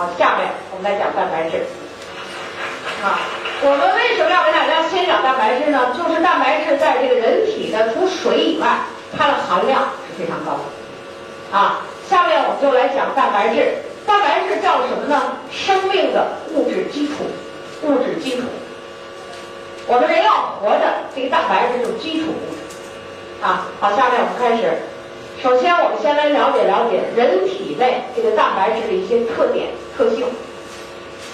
好，下面我们来讲蛋白质。啊，我们为什么要给大家先讲蛋白质呢？就是蛋白质在这个人体的除水以外，它的含量是非常高的。啊，下面我们就来讲蛋白质。蛋白质叫什么呢？生命的物质基础，物质基础。我们人要活着，这个蛋白质就是基础物质。啊，好，下面我们开始。首先，我们先来了解了解人体内这个蛋白质的一些特点、特性。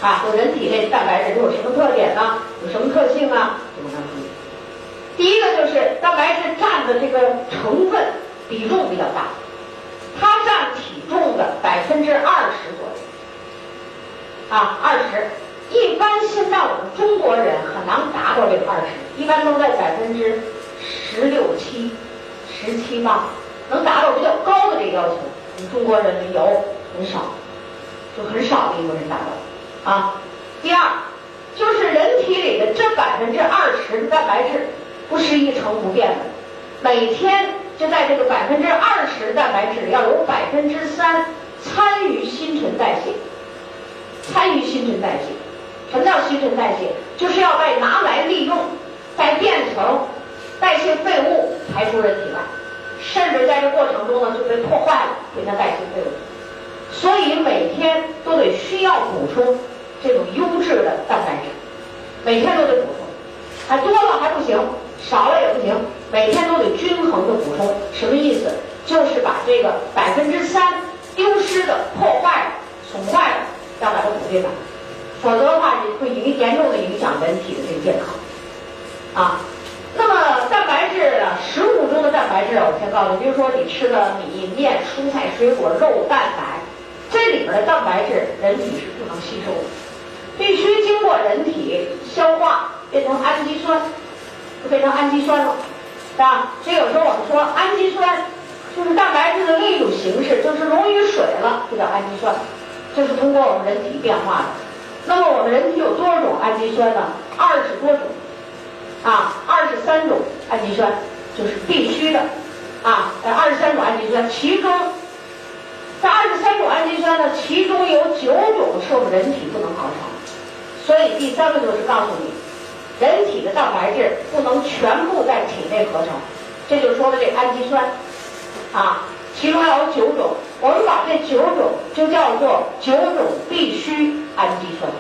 啊，说人体内蛋白质都有什么特点呢？有什么特性啊？我们看。第一个就是蛋白质占的这个成分比重比较大，它占体重的百分之二十左右。啊，二十。一般现在我们中国人很难达到这个二十，一般都在百分之十六七、十七八。能达到比较高的这个要求，我们中国人有很少，就很少的一部分人达到啊。第二，就是人体里的这百分之二十的蛋白质不是一成不变的，每天就在这个百分之二十蛋白质里要有百分之三参与新陈代谢，参与新陈代谢。什么叫新陈代谢？就是要被拿来利用，再变成代谢废物排出人体外。甚至在这过程中呢，就被破坏了，变成代谢废物。所以每天都得需要补充这种优质的蛋白质，每天都得补充。还多了还不行，少了也不行，每天都得均衡的补充。什么意思？就是把这个百分之三丢失的、破坏的、损坏的，要把它补进来，否则的话，会影严重的影响人体的这个健康。啊。那么蛋白质啊，食物中的蛋白质，我先告诉你，比如说你吃的米面、蔬菜、水果、肉、蛋奶，这里边的蛋白质人体是不能吸收的，必须经过人体消化变成氨基酸，就变成氨基酸了，是吧？所以有时候我们说氨基酸就是蛋白质的另一种形式，就是溶于水了，就叫氨基酸，这是通过我们人体变化的。那么我们人体有多少种氨基酸呢？二十多种。啊，二十三种氨基酸就是必须的，啊，二十三种氨基酸，其中这二十三种氨基酸呢，其中有九种是我们人体不能合成，所以第三个就是告诉你，人体的蛋白质不能全部在体内合成，这就说的这氨基酸，啊，其中还有九种，我们把这九种就叫做九种必须氨基酸。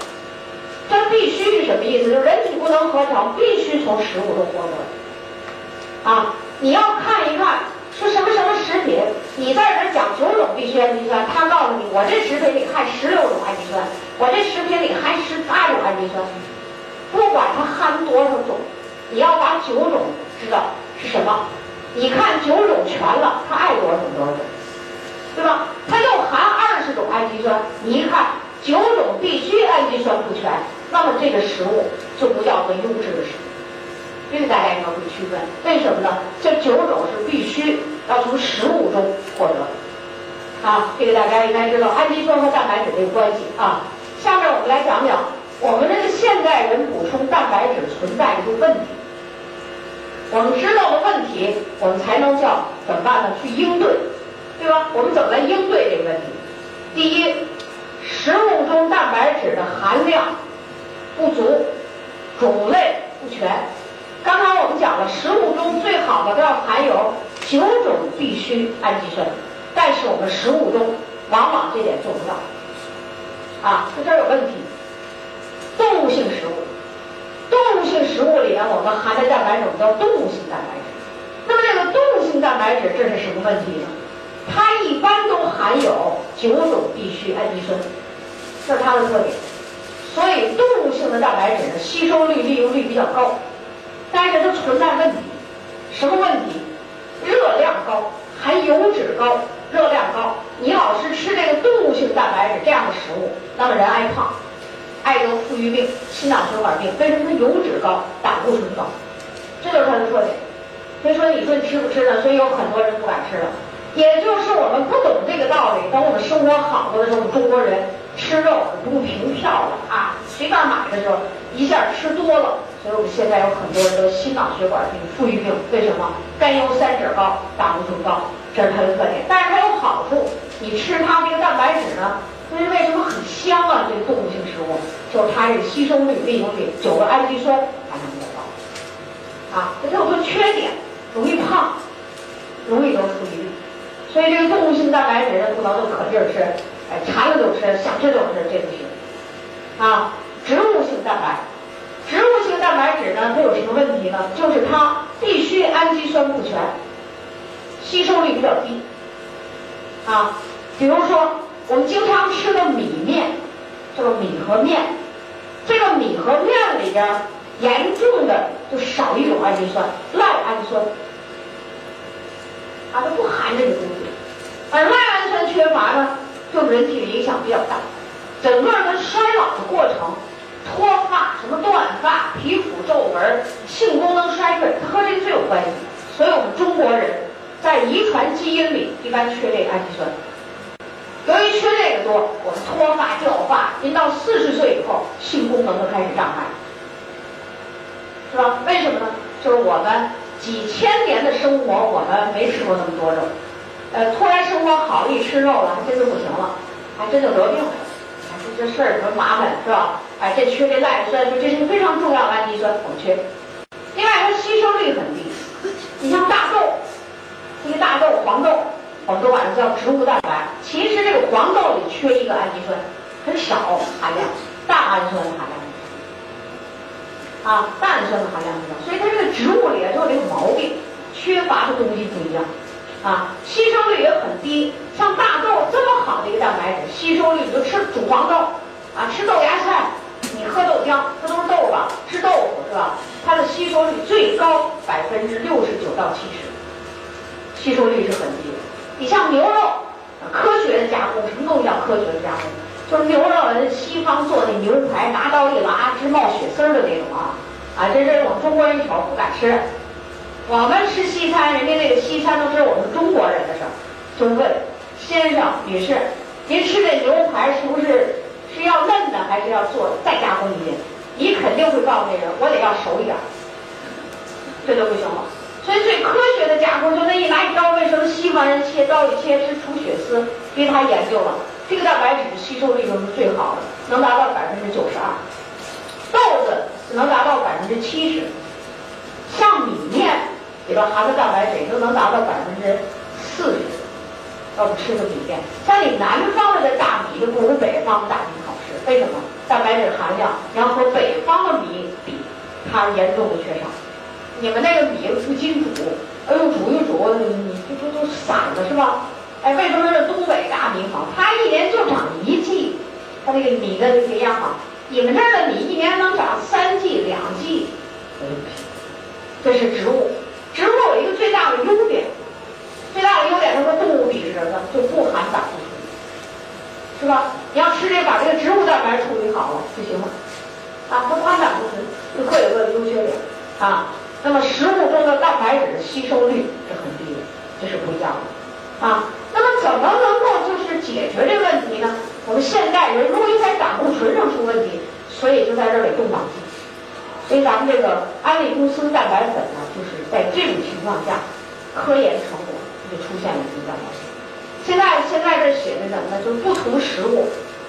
这必须是什么意思？就是人体不能合成，必须从食物中获得。啊，你要看一看是什么什么食品，你在这讲九种必须氨基酸，他告诉你我这食品里含十六种氨基酸，我这食品里含十八种氨基酸，不管它含多少种，你要把九种知道是什么。你看九种全了，它爱多少种多少种，对吧？它又含二十种氨基酸，你一看九种必须氨基酸不全。那么这个食物就不叫做优质的食物，这个大家要会区分。为什么呢？这九种是必须要从食物中获得。啊，这个大家应该知道氨基酸和蛋白质这个关系啊。下面我们来讲讲我们这个现代人补充蛋白质存在的一个问题。我们知道了问题，我们才能叫怎么办呢？去应对，对吧？我们怎么来应对这个问题？第一，食物中蛋白质的含量。不足，种类不全。刚才我们讲了，食物中最好的都要含有九种必需氨基酸，但是我们食物中往往这点做不到。啊，这这有问题。动物性食物，动物性食物里面我们含的蛋白质叫动物性蛋白质。那么这个动物性蛋白质这是什么问题呢？它一般都含有九种必需氨基酸，这是它的特点。所以动物性的蛋白质呢，吸收率、利用率比较高，但是它存在问题，什么问题？热量高，含油脂高，热量高。你老是吃这个动物性蛋白质这样的食物，那么人爱胖，爱得富裕病、心脑血管病。为什么它油脂高、胆固醇高？这就是它的特点。所以说你说你吃不吃呢？所以有很多人不敢吃了。也就是我们不懂这个道理，等我们生活好了的时候，中国人吃肉不用凭票了啊，随便买的时候一下吃多了，所以我们现在有很多人都心脑血管病、富裕病，为什么？甘油三酯高，胆固醇高，这是它的特点。但是它有好处，你吃它这个蛋白质呢，因为为什么很香啊？这个动物性食物，就是它这个吸收率、利用率，九个氨基酸含量比较高。啊，它有个缺点，容易胖，容易得处理率。所以这个动物性蛋白质呢，不能就可劲儿吃，哎，馋了就吃，想吃就吃，这不行。啊，植物性蛋白，植物性蛋白质呢，它有什么问题呢？就是它必须氨基酸不全，吸收率比较低。啊，比如说。我们经常吃的米面，这个米和面，这个米和面里边严重的就少一种氨基酸，赖氨酸，啊，它不含这个东西，而赖氨酸缺乏呢，对人体的影响比较大，整个它衰老的过程，脱发、什么断发、皮肤皱纹、性功能衰退，它和这个最有关系。所以我们中国人在遗传基因里一般缺这个氨基酸。由于缺这个多，我们脱发掉发，您到四十岁以后，性功能就开始障碍，是吧？为什么呢？就是我们几千年的生活，我们没吃过那么多肉，呃，突然生活好了，一吃肉了，还真就不行了，还真就得病了。这这事儿多麻烦，是吧？哎，这缺这赖氨酸，说这是非常重要的氨基酸，我们缺。另外，它吸收率很低。你像大豆，这个大豆、黄豆。我们都管它叫植物蛋白，其实这个黄豆里缺一个氨基酸，很少含量，蛋氨酸的含量啊，蛋氨酸的含量很少，所以它这个植物里啊就有这个毛病，缺乏的东西不一样啊，吸收率也很低。像大豆这么好的一个蛋白质，吸收率你就吃煮黄豆啊，吃豆芽菜，你喝豆浆，这都是豆吧？吃豆腐是吧？它的吸收率最高百分之六十九到七十，吸收率是很低的。你像牛肉，科学的加工，什么东西叫科学的加工？就是牛肉，西方做那牛排，拿刀一拉，直冒血丝儿的那种啊！啊，这这我们中国人一瞅不敢吃。我们吃西餐，人家那个西餐都是我们中国人的事儿。就问先生、女士，您吃这牛排是不是是要嫩的，还是要做再加工一遍？你肯定会告诉那人，我得要熟一点，这就不行了。所以最科学的加工就那一拿一刀，为什么西方人切刀一切是出血丝？因为他研究了这个蛋白质的吸收率就是最好的，能达到百分之九十二。豆子能达到百分之七十，像米面里边含的蛋白质都能达到百分之四十。要不吃个米面，像你南方的这大米就不如北方的大米好吃，为什么？蛋白质含量要和北方的米比，它严重的缺少。你们那个米不经煮，哎呦煮一煮，你你这不都散了是吧？哎，为什么是东北大米好？它一年就长一季，它那个米的营养好。你们这儿的米一年能长三季、两季，这是植物。植物有一个最大的优点，最大的优点它和动物比是什么呢？就不含胆固醇，是吧？你要吃这把这个植物蛋白处理好了就行了，啊，不含胆固醇，就各有各的优缺点啊。那么食物中的蛋白质吸收率是很低的，这是不一样的啊。那么怎么能够就是解决这个问题呢？我们现代人容易在胆固醇上出问题，所以就在这里动脑筋。所以咱们这个安利公司蛋白粉呢，就是在这种情况下，科研成果就出现了一个蛋白。现在现在这写的什么呢？就是不同食物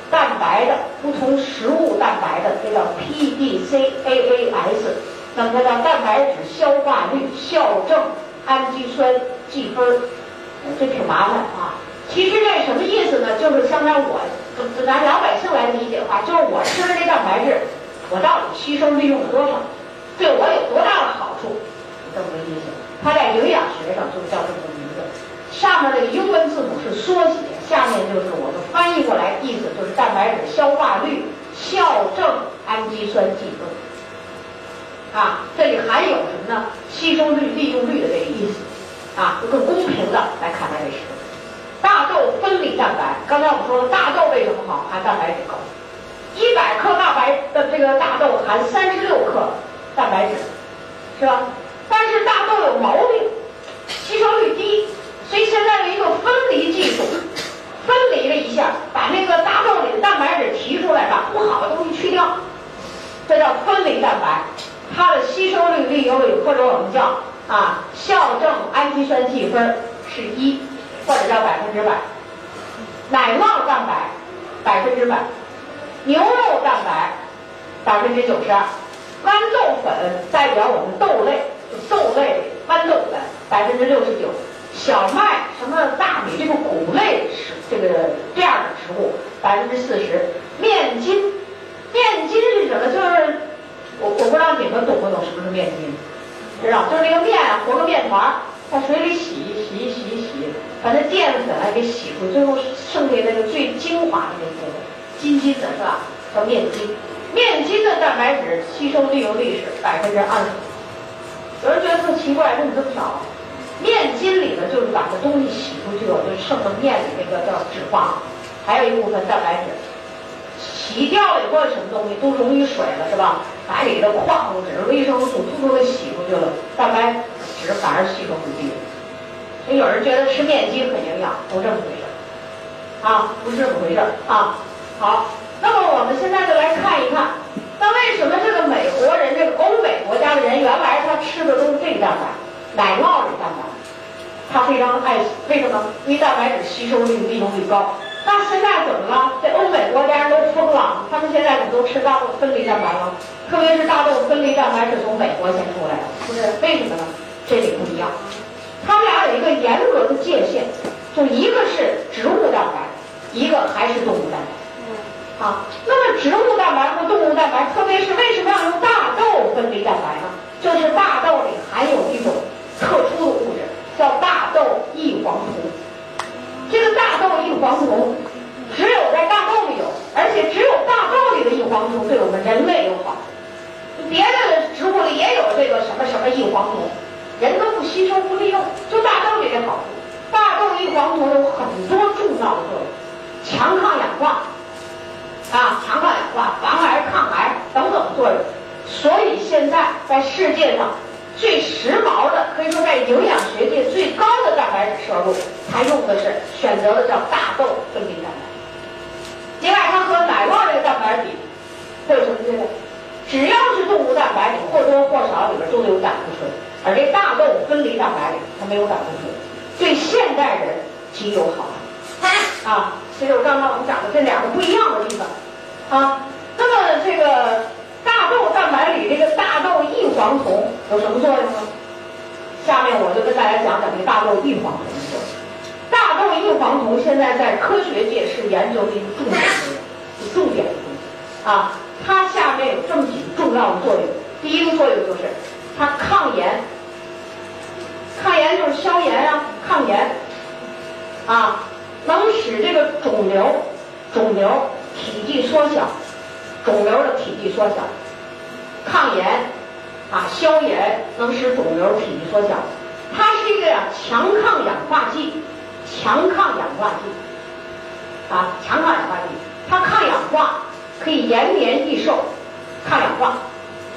蛋白的不同食物蛋白的，这叫 PDCAAS。那么它叫蛋白质消化率校正氨基酸计分儿，这挺麻烦啊。其实这什么意思呢？就是相当于我拿老百姓来理解的话，就是我吃的这蛋白质，我到底吸收利用了多少，对我有多大的好处，这么个意思。它在营养学上就叫这么个名字。上面这个英文字母是缩写，下面就是我们翻译过来意思就是蛋白质消化率校正氨基酸计分。啊，这里含有什么呢？吸收率、利用率的这个意思，啊，就更公平的来看待这食。大豆分离蛋白，刚才我们说了，大豆为什么好？含蛋白质高，一百克大白的这个大豆含三十六克蛋白质，是吧？但是大豆有毛病，吸收率低，所以现在有一个分离技术，分离了一下，把那个大豆里的蛋白质提出来，把不好的东西去掉，这叫分离蛋白。它的吸收率、利用率，或者我们叫啊校正氨基酸计分是一，或者叫百分之百。奶酪蛋白，百分之百，牛肉蛋白百分之九十二，豌豆粉代表我们豆类，豆类豌豆粉百分之六十九，小麦什么大米这个谷类食这个这样的食物百分之四十，面筋，面筋是什么？就是我我不知道你们懂不懂什么是面筋，知道就是那个面和个面团在水里洗洗洗洗，把那淀粉啊给洗出，最后剩下那个最精华的那部分，筋筋的是吧？叫面筋。面筋的蛋白质吸收利用率是百分之二十。有人觉得特奇怪，为什么这么少？面筋里呢，就是把这东西洗出去了，就剩了面里那个叫脂肪，还有一部分蛋白质。洗掉了以后，什么东西都溶于水了，是吧？把里的矿物质、维生素通通给洗出去了，蛋白质反而吸收不进。所以有人觉得吃面筋很营养，不这么回事儿啊，不是这么回事儿啊。好，那么我们现在就来看一看，那为什么这个美国人、这个欧美国家的人，原来他吃的都是这个蛋白，奶酪类蛋白，他非常爱，为什么？因为蛋白质吸收率、利用率高。那现在怎么了？这欧美国家人都疯了，他们现在怎么都吃大豆分离蛋白了？特别是大豆分离蛋白是从美国先出来的，是不是？为什么呢？这里不一样，他们俩有一个严格的界限，就一个是植物蛋白，一个还是动物蛋白。啊，那么植物蛋白和动物蛋白，特别是为什么要用大豆分离蛋白呢？就是大豆里含有一种特殊的物质，叫大豆异黄酮。这个大豆异黄酮只有在大豆里有，而且只有大豆里的异黄酮对我们人类有好，别的植物里也有这个什么什么异黄酮，人都不吸收不利用，就大豆里的好处。大豆异黄酮有很多重要的作用，强抗氧化，啊，强抗氧化、防癌、抗癌等等作用。所以现在在世界上。最时髦的，可以说在营养学界最高的蛋白质摄入，它用的是选择的叫大豆分离蛋白。另外，它和奶酪这个蛋白比，会有什么区别？只要是动物蛋白里或多或少里边都有胆固醇，而这大豆分离蛋白里它没有胆固醇，对现代人极有好处。啊，这就是刚刚我们讲的这两个不一样的地方。啊，那么这个。大豆蛋白里这个大豆异黄酮有什么作用呢？下面我就跟大家讲讲这大豆异黄酮的作用。大豆异黄酮现在在科学界是研究的一个重点，重点的东西啊。它下面有这么几个重要的作用。第一个作用就是它抗炎，抗炎就是消炎啊，抗炎啊，能使这个肿瘤肿瘤体积缩小。肿瘤的体积缩小，抗炎啊，消炎能使肿瘤体积缩小。它是一个呀强抗氧化剂，强抗氧化剂啊，强抗氧化剂。它抗氧化，可以延年益寿，抗氧化，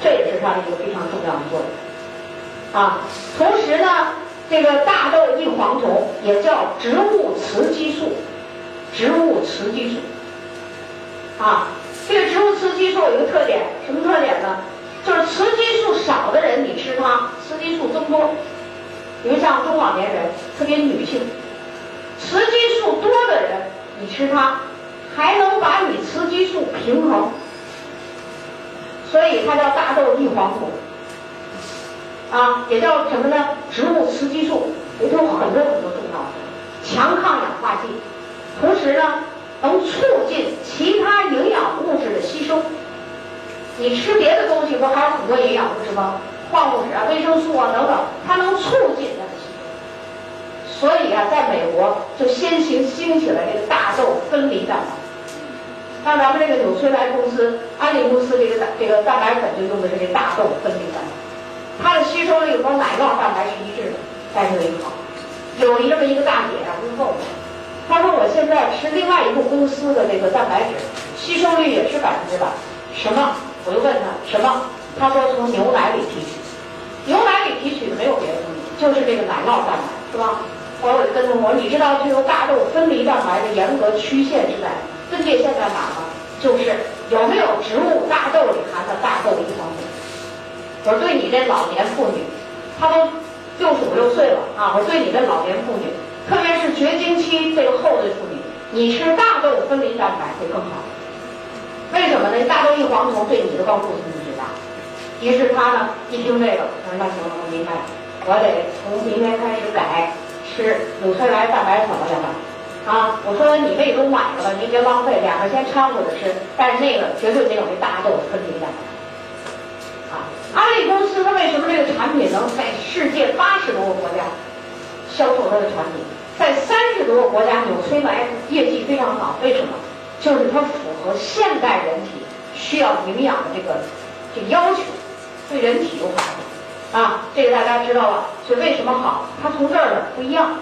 这也是它的一个非常重要的作用啊。同时呢，这个大豆异黄酮也叫植物雌激素，植物雌激素啊。这个植物雌激素有一个特点，什么特点呢？就是雌激素少的人，你吃它，雌激素增多。比如像中老年人，特别女性，雌激素多的人，你吃它，还能把你雌激素平衡。所以它叫大豆异黄酮，啊，也叫什么呢？植物雌激素，里头很多很多重要的，强抗氧化剂，同时呢。能促进其他营养物质的吸收。你吃别的东西不还有很多营养物质吗？矿物质啊、维生素啊等等，它能促进它的吸收。所以啊，在美国就先行兴起了这个大豆分离蛋白。像咱们这个纽崔莱公司、安利公司这个这个蛋白粉就用的是这大豆分离蛋白，它的吸收率和奶酪蛋白是一致的，但是有一个好，有一这么一个大姐啊，问候我。她说：“我现在吃另外一个公司的这个蛋白质，吸收率也是百分之百。什么？我就问她什么？她说从牛奶里提取，牛奶里提取的没有别的东西，就是这个奶酪蛋白，是吧？后来我就跟她说：你知道这个大豆分离蛋白的严格曲线是在分界线在哪吗？就是有没有植物大豆里含的大豆异黄酮。我说对你这老年妇女，她都六十五六岁了啊！我对你这老年妇女。”特别是绝经期这个后的妇女，你吃大豆分离蛋白会更好。为什么呢？大豆异黄酮对你的帮助性最大。于是他呢一听这个，说那行，我明白了，我得从明天开始改吃纽崔莱蛋白粉了，两个。啊，我说你胃都买了吧，您别浪费，两个先掺和着吃。但是那个绝对没有那大豆分离蛋白。啊，安利公司它为什么这个产品能在世界八十多个国家销售它的产品，在三十多个国家纽崔莱业绩非常好？为什么？就是它符合现代人体需要营养的这个这要求，对人体有好处。啊，这个大家知道了，是为什么好？它从这儿呢不一样。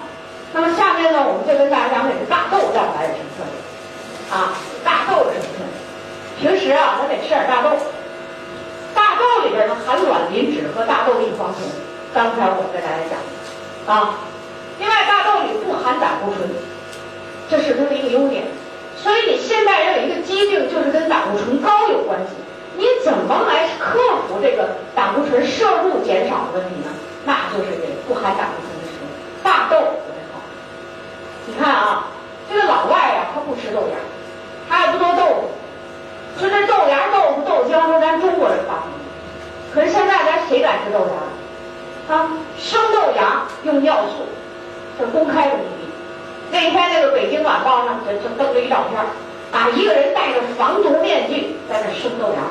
那么下面呢，我们再跟大家讲讲大豆蛋白有什么特点啊？大豆有什么特点？平时啊，咱得吃点大豆。大豆里边呢含卵磷脂和大豆异黄酮。刚才我跟大家讲啊，另外大豆里不含胆固醇，这是它的一个优点。所以你现代人有一个疾病，就是跟胆固醇高有关系。你怎么来克服这个胆固醇摄入减少的问题呢？那就是这不含胆固醇的食物，大豆。你看啊，这个老外呀，他不吃豆芽，他也不做豆腐，说这豆芽、豆腐、豆浆是咱中国人发明的。可是现在咱谁敢吃豆芽？啊，生豆芽用尿素，这公开的秘密。那天那个北京晚报上就就登了一照片，啊，一个人戴着防毒面具在那生豆芽，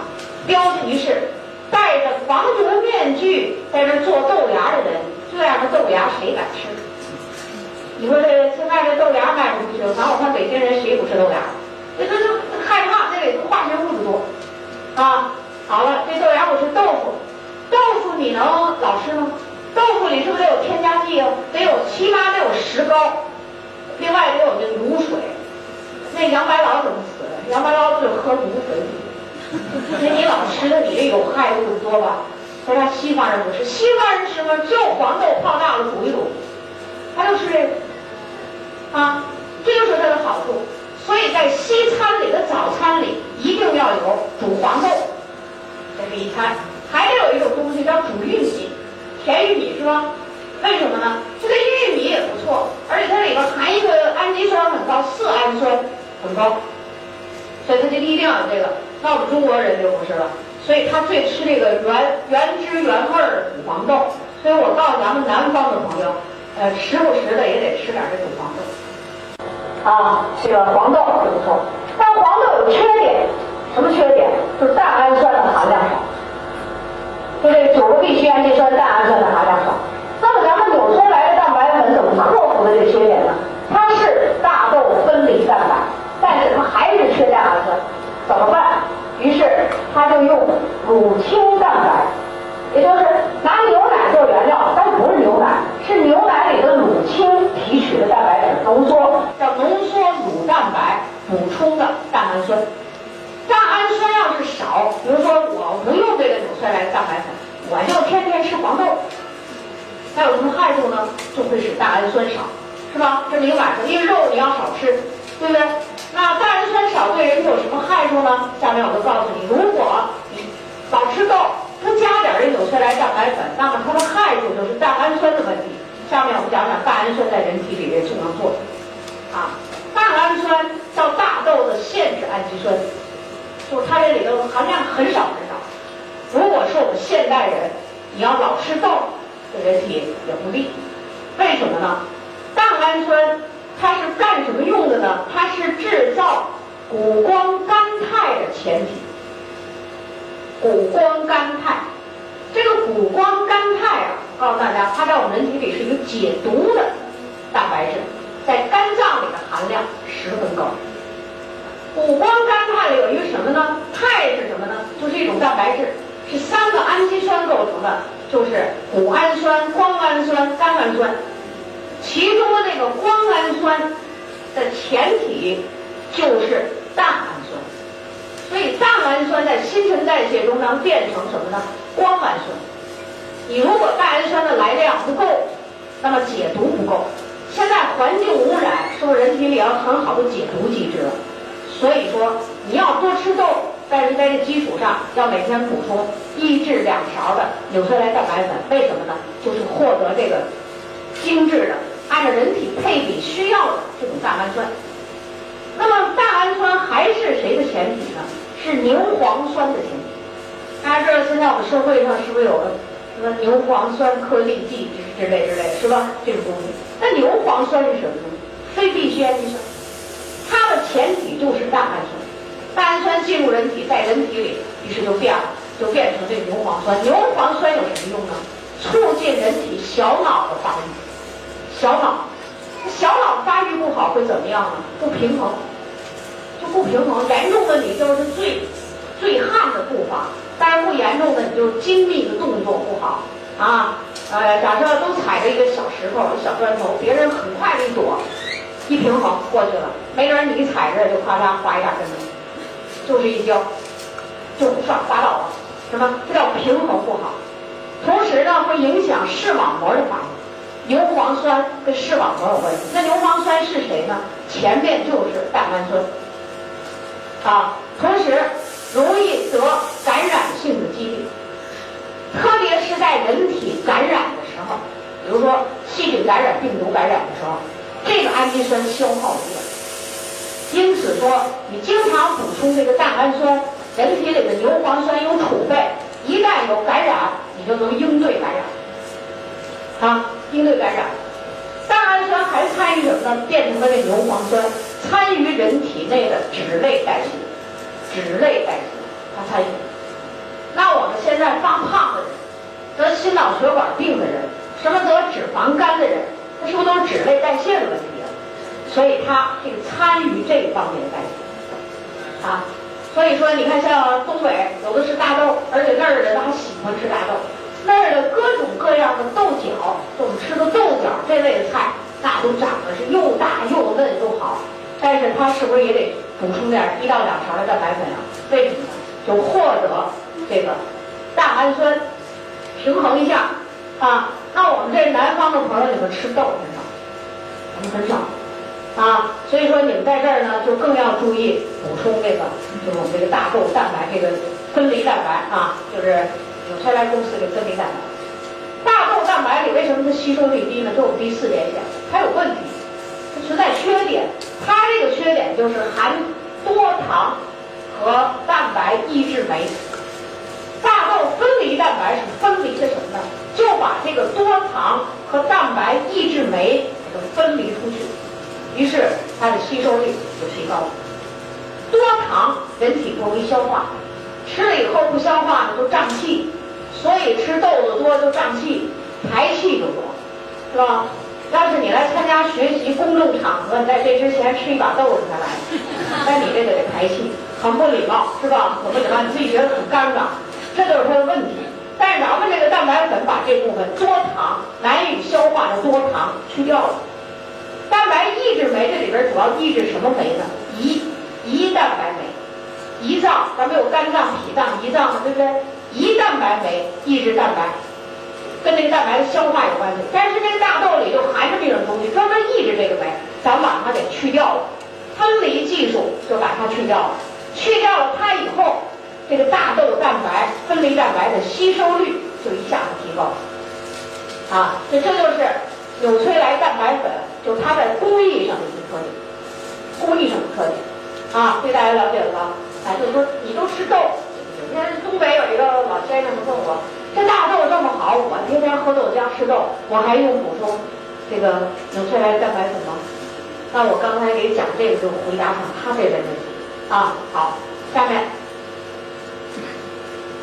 标题是戴着防毒面具在那做豆芽的人，这样的豆芽谁敢吃？你说这现在这豆芽卖不出去了，反正我看北京人谁不吃豆芽？这这这害怕，这里头化学物质多啊！好了，这豆芽我是豆腐，豆腐你能老吃吗？豆腐里是不是得有添加剂啊？得有起码得有石膏，另外得有那卤水。那杨白劳怎么死的？杨白劳就是喝卤水。那你老吃的，你这有害物质多吧？说他西方人不吃，西方人吃吗？就黄豆泡大了煮一煮，他就吃这个。啊，这就是它的好处。所以在西餐里的早餐里一定要有煮黄豆，这是一餐。还有一种东西叫煮玉米，甜玉米是吧？为什么呢？这个玉米也不错，而且它里边含一个氨基酸很高，色氨酸很高，所以它就一定要有这个。那我们中国人就不是了，所以他最吃这个原原汁原味儿煮黄豆。所以我告诉咱们南方的朋友。呃，时不时的也得吃点这种黄豆，啊，这个黄豆就不错。但黄豆有缺点，什么缺点？就是蛋氨酸的含量少，就这九个必需氨基酸，蛋氨酸的含量少。那么咱们纽崔莱的蛋白粉怎么克服的这缺点呢？它是大豆分离蛋白，但是它还是缺蛋氨酸，怎么办？于是他就用乳清蛋白，也就是拿牛奶做原料，浓缩，叫浓缩乳蛋白补充的蛋氨酸。蛋氨酸要是少，比如说我不用这个纽崔莱蛋白粉，我就天天吃黄豆，那有什么害处呢？就会使蛋氨酸少，是吧？这明摆着，因为肉你要少吃，对不对？那蛋氨酸少对人体有什么害处呢？下面我就告诉你，如果你老吃豆。不加点这纽崔莱蛋白粉，那么它的害处就是蛋氨酸的问题。下面我们讲讲蛋氨酸在人体里的重要作用。啊，蛋氨酸叫大豆的限制氨基酸，就是它这里头含量很少很少。如果是我们现代人，你要老吃豆，对人体也不利。为什么呢？蛋氨酸它是干什么用的呢？它是制造谷胱甘肽的前提。谷胱甘肽，这个谷胱甘肽啊，告诉大家，它在我们人体里是一个解毒的蛋白质，在肝脏里的含量十分高。谷胱甘肽里有一个什么呢？肽是什么呢？就是一种蛋白质，是三个氨基酸构成的，就是谷氨酸、胱氨酸、甘氨酸。其中的那个胱氨酸的前体就是蛋氨酸。所以蛋氨酸在新陈代谢中能变成什么呢？胱氨酸。你如果蛋氨酸的来量不够，那么解毒不够。现在环境污染是不是人体里要很好的解毒机制了？所以说你要多吃豆，但是在这基础上要每天补充一至两勺的纽崔莱蛋白粉。为什么呢？就是获得这个精致的按照人体配比需要的这种蛋氨酸。那么大氨酸还是谁的前体呢？是牛磺酸的前体。大家知道现在我们社会上是不是有了什么牛磺酸颗粒剂之之类之类，是吧？这种东西。那牛磺酸是什么呢？非必需氨基酸，它的前体就是大氨酸。大氨酸进入人体，在人体里，于是就变了，就变成这牛磺酸。牛磺酸有什么用呢？促进人体小脑的发育。小脑，小脑发育不好会怎么样呢？不平衡，就不平衡。严重的你就是醉，醉汉的步伐；当然不严重的你就精密的动作不好啊。呃，假设都踩着一个小石头、小砖头，别人很快的一躲，一平衡过去了，没准你一踩着就咔嚓滑一下跟头，就是一跤，就上滑倒了，什么？这叫平衡不好。同时呢，会影响视网膜的发育。牛磺酸跟视网膜有关系。那牛磺酸是谁呢？前面就是蛋氨酸啊。同时容易得感染性的疾病，特别是在人体感染的时候，比如说细菌感染、病毒感染的时候，这个氨基酸消耗多。因此说，你经常补充这个蛋氨酸，人体里的牛磺酸有储备，一旦有感染，你就能应对感染。啊，应对感染，大氨酸还参与什么呢？变成了这牛磺酸，参与人体内的脂类代谢，脂类代谢，它参与。那我们现在发胖的人，得心脑血管病的人，什么得脂肪肝的人，他是不是都是脂类代谢的问题啊？所以他这个参与这一方面的代谢，啊，所以说你看像东北有的是大豆，而且那儿的人还喜欢吃大豆。那儿的各种各样的豆角，我们吃的豆角这类的菜，那都长得是又大又嫩又好。但是它是不是也得补充点一到两勺的蛋白粉啊？为什么呢？就获得这个大氨酸，平衡一下啊。那我们这南方的朋友，你们吃豆很少，我们很少啊。所以说你们在这儿呢，就更要注意补充这个，就是我们这个大豆蛋白这个分离蛋白啊，就是。纽崔莱公司的分离蛋白，大豆蛋白里为什么它吸收率低呢？这我们第四点讲，它有问题，它存在缺点。它这个缺点就是含多糖和蛋白抑制酶。大豆分离蛋白是分离的什么呢？就把这个多糖和蛋白抑制酶给它分离出去，于是它的吸收率就提高了。多糖人体不容易消化，吃了以后不消化呢，就胀气。所以吃豆子多就胀气，排气就多，是吧？要是你来参加学习公众场合，你在这之前吃一把豆子才来，那你这个得排气，很不礼貌，是吧？很不礼貌，你自己觉得很尴尬，这就是它的问题。但是咱们这个蛋白粉把这部分多糖难以消化的多糖去掉了。蛋白抑制酶这里边主要抑制什么酶呢？胰胰蛋白酶，胰脏咱们有肝脏、脾脏、胰脏的，对不对？胰蛋白酶抑制蛋白，跟这个蛋白的消化有关系。但是这个大豆里就含着这种东西，专门抑制这个酶，咱把它给去掉了。分离技术就把它去掉了，去掉了它以后，这个大豆蛋白分离蛋白的吸收率就一下子提高了。啊，这这就是纽崔莱蛋白粉，就它在工艺上的一个特点，工艺上的特点。啊，对大家了解了吧？哎，就是说你都吃豆。你看东北有一个老先生问我，这大豆这么好，我天天喝豆浆吃豆，我还用补充这个纽崔莱蛋白粉吗？那我刚才给讲这个就回答上他这类问题啊。好，下面，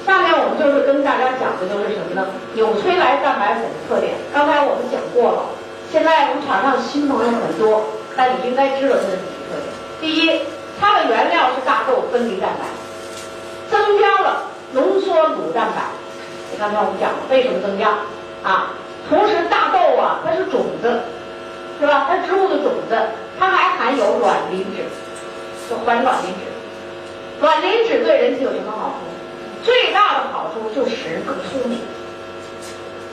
下面我们就是跟大家讲的就是什么呢？纽崔莱蛋白粉的特点，刚才我们讲过了。现在我们场上新朋友很多，但你应该知道它的几个特点。第一，它的原料是大豆分离蛋白。增加了浓缩乳蛋白，刚才我们讲了为什么增加啊？同时大豆啊，它是种子，是吧？它植物的种子，它还含有卵磷脂，就环卵磷脂。卵磷脂对人体有什么好处？最大的好处就使人更聪明。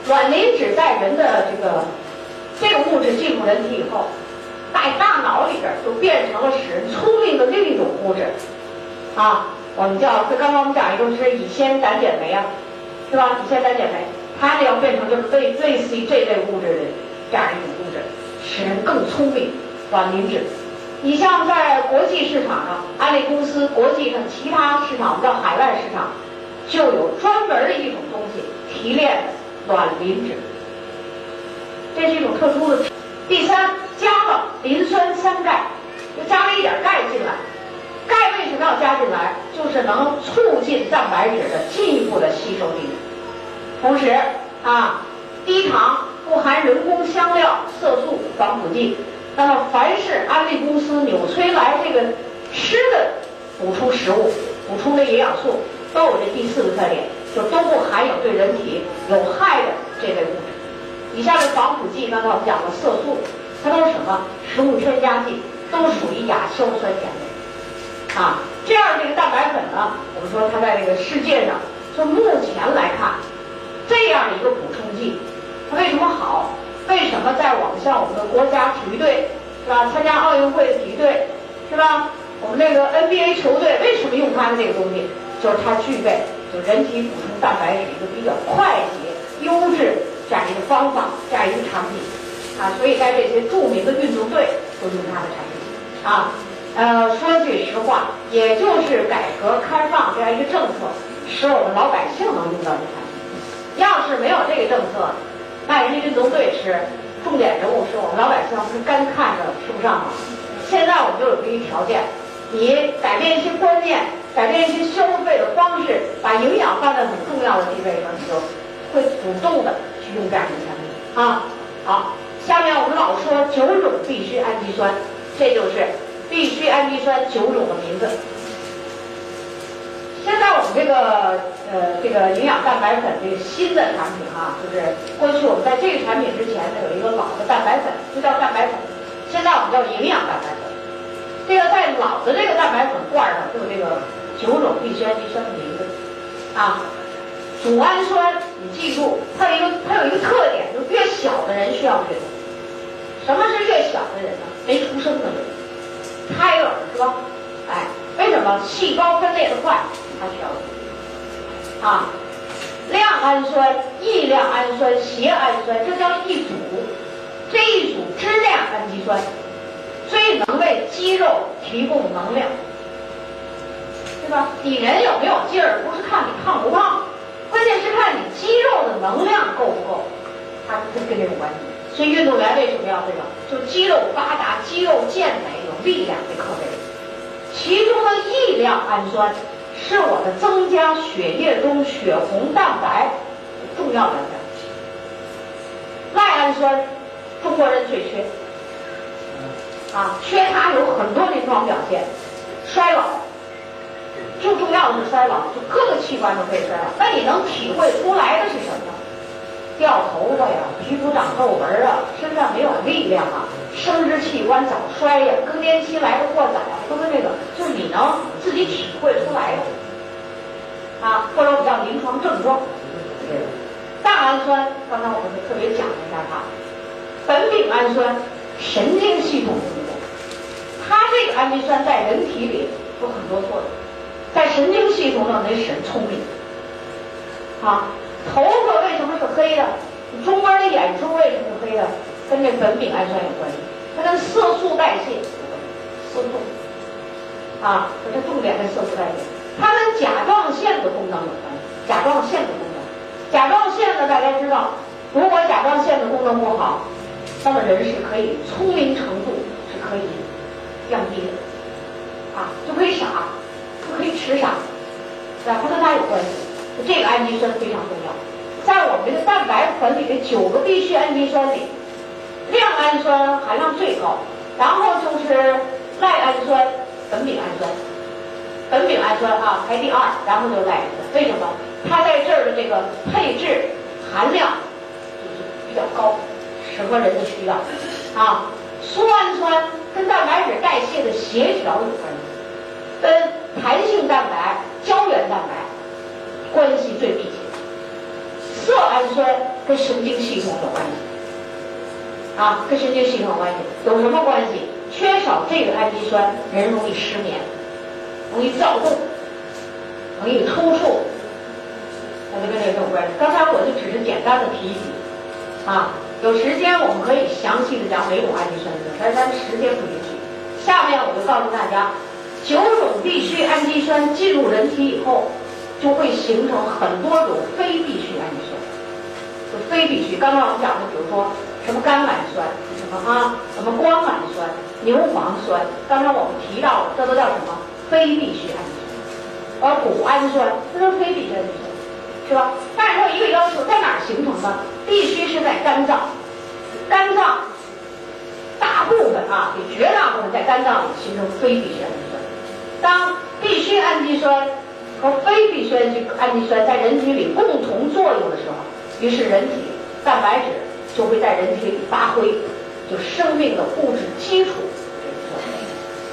卵磷脂在人的这个这个物质进入人体以后，在大脑里边就变成了使人聪明的另一种物质，啊。我们叫，这刚刚我们讲一种是乙酰胆碱酶啊，是吧？乙酰胆碱酶，它呢要变成就是类类似于这类物质的这样一种物质，使人更聪明。卵磷脂，你像在国际市场上，安利公司国际上其他市场，我们叫海外市场，就有专门的一种东西提炼卵磷脂，这是一种特殊的。第三，加了磷酸三钙，就加了一点钙进来。钙为什么要加进来？就是能促进蛋白质的进一步的吸收进去。同时啊，低糖，不含人工香料、色素、防腐剂。那么，凡是安利公司纽崔莱这个吃的补充食物、补充的营养素，都有这第四个特点，就都不含有对人体有害的这类物质。以下的防腐剂，刚才我们讲的色素，它都是什么？食物添加剂，都属于亚硝酸盐类。啊，这样这个蛋白粉呢，我们说它在这个世界上，从目前来看，这样的一个补充剂，它为什么好？为什么在我们像我们的国家体育队是吧？参加奥运会的体育队是吧？我们那个 NBA 球队为什么用它的这个东西？就是它具备就人体补充蛋白质一个比较快捷、优质这样一个方法，这样一个产品啊。所以在这些著名的运动队都用它的产品啊。呃，说句实话，也就是改革开放这样一个政策，使我们老百姓能用到这产品。要是没有这个政策，那人家运动队吃，重点人物是我们老百姓，不是干看着吃不上吗？现在我们就有这一条件，你改变一些观念，改变一些消费的方式，把营养放在很重要的地位上，就会主动的去用这样的产品啊。好，下面我们老说九种必需氨基酸，这就是必需氨基酸九种的名字。现在我们这个呃这个营养蛋白粉这个新的产品啊，就是过去我们在这个产品之前呢有一个老的蛋白粉，就叫蛋白粉，现在我们叫营养蛋白粉。这个在老的这个蛋白粉罐上就有这个九种必需氨基酸的名字啊，组氨酸，你记住，它有一个它有一个特点，就是越小的人需要越多。什么是越小的人呢？没出生的人，胎儿是吧？哎，为什么细胞分裂的快？它需要啊，亮氨酸、异亮氨酸、缬氨酸，这叫一组。这一组支链氨基酸，所以能为肌肉提供能量，对吧？你人有没有劲儿，不是看你胖不胖，关键是看你肌肉的能量够不够，它跟跟这有关系。所以运动员为什么要这个？就肌肉发达、肌肉健美、有力量这可谓。其中的异量氨酸。是我的增加血液中血红蛋白重要的元素。赖氨酸，中国人最缺，啊，缺它有很多临床表现，衰老，最重要的是衰老，就各个器官都可以衰老。那你能体会出来的是什么？掉头发呀，皮肤长皱纹啊，身上没有力量啊，生殖器官早衰呀，更年期来的过早啊，都是这个，就是你能自己体会出来的啊，或者我们叫临床症状。大氨酸，刚才我们特别讲了一下它，苯丙氨酸，神经系统，它这个氨基酸在人体里有很多作用，在神经系统上得使人聪明啊。头发为什么是黑的？你中国人的眼珠为什么是黑的？跟这苯丙氨酸有关系，它跟色素代谢有关系。色素啊，这是重点跟色素代谢，它跟甲状腺的功能有关系。甲状腺的功能，甲状腺呢，大家知道，如果甲状腺的功能不好，那么人是可以聪明程度是可以降低的，啊，就可以傻，就可以痴傻，吧？它跟它有关系。这个氨基酸非常重要，在我们这个蛋白粉里的九个必需氨基酸里，亮氨酸含量最高，然后就是赖氨酸、苯丙氨酸，苯丙氨酸啊排第二，然后就是赖氨酸。为什么？它在这儿的这个配置含量就是比较高，适合人的需要啊。苏氨酸跟蛋白质代谢的协调有关系，跟弹性蛋白、胶原蛋白。关系最密切，色氨酸跟神经系统有关系，啊，跟神经系统有关系，有什么关系？缺少这个氨基酸，人容易失眠，容易躁动，容易抽搐，那就跟这个有关系。刚才我就只是简单的提一提，啊，有时间我们可以详细的讲每种氨基酸的，但是咱们时间不允许。下面我就告诉大家，九种必需氨基酸进入人体以后，就会形成很多种非必需氨基酸。就非必需，刚刚我们讲的，比如说什么甘氨酸，什么啊，什么光氨酸、牛磺酸，刚才我们提到了，这都叫什么？非必需氨基酸。而谷氨酸，这是非必需氨基酸，是吧？但是它有一个要求，在哪儿形成的？必须是在肝脏，肝脏大部分啊，绝大部分在肝脏里形成非必需氨基酸。当必需氨基酸和非必需氨基酸在人体里共同作用的时候，于是人体蛋白质就会在人体里发挥就生命的物质基础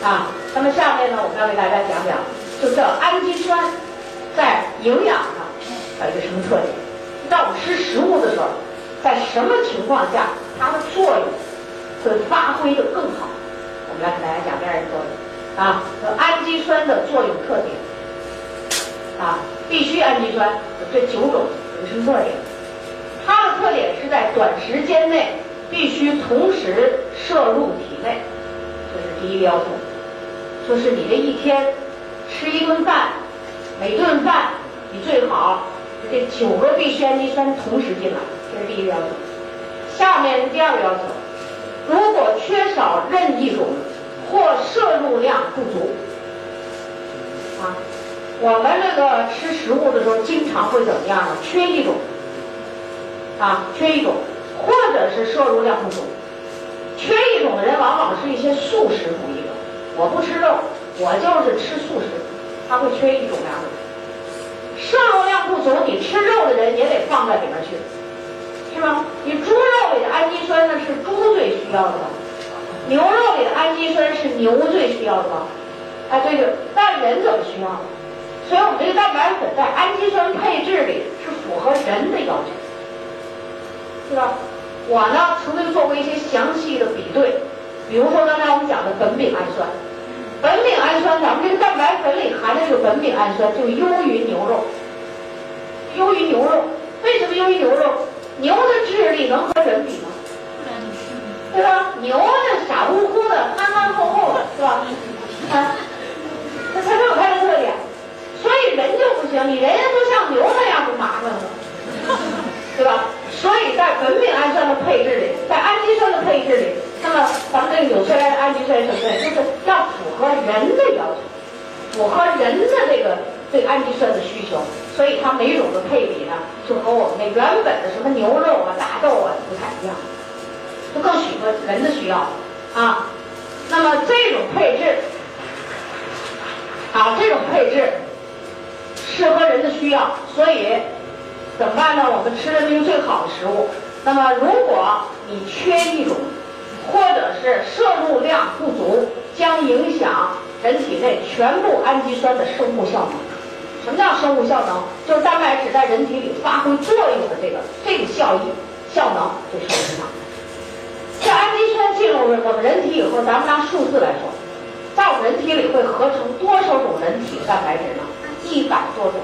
啊。那么下面呢，我们要给大家讲讲，就这氨基酸在营养上有一个什么特点？在我们吃食物的时候，在什么情况下它的作用会发挥的更好？我们来给大家讲第二个作用啊，氨基酸的作用特点啊，必须氨基酸有这九种有什么特点？它的特点是在短时间内必须同时摄入体内，这是第一个要求。就是你这一天吃一顿饭，每顿饭你最好这九个必需氨基酸同时进来，这是第一个要求。下面是第二个要求，如果缺少任一种或摄入量不足，啊，我们这个吃食物的时候经常会怎么样呢？缺一种。啊，缺一种，或者是摄入量不足。缺一种的人往往是一些素食主义者。我不吃肉，我就是吃素食，他会缺一种粮食。摄入量不足，你吃肉的人也得放在里面去，是吧？你猪肉里的氨基酸呢是猪最需要的吧，牛肉里的氨基酸是牛最需要的吧。哎，对对，但人怎么需要？所以我们这个蛋白粉在氨基酸配置里是符合人的要求。是吧？我呢曾经做过一些详细的比对，比如说刚才我们讲的苯丙氨酸，苯丙氨酸咱们这个蛋白粉里含的这个苯丙氨酸就优于牛肉，优于牛肉。为什么优于牛肉？牛的智力能和人比吗？对吧？牛的傻乎乎的，憨憨厚厚的，是吧？啊，它它有它的特点，所以人就不行，你人家都像牛那样，不麻烦吗，对吧？所以在苯丙氨酸的配置里，在氨基酸的配置里，那么咱们这个纽崔莱的氨基酸什么的，就是要符合人的要求，符合人的这个对氨基酸的需求。所以它每种的配比呢，就和我们那原本的什么牛肉啊、大豆啊不太一样，就更符合人的需要啊。那么这种配置，啊，这种配置适合人的需要，所以。怎么办呢？我们吃的这是最好的食物。那么，如果你缺一种，或者是摄入量不足，将影响人体内全部氨基酸的生物效能。什么叫生物效能？就是蛋白质在人体里发挥作用的这个这个效益效能就受影响。这氨基酸进入我们人体以后，咱们拿数字来说，在我们人体里会合成多少种人体蛋白质呢？一百多种。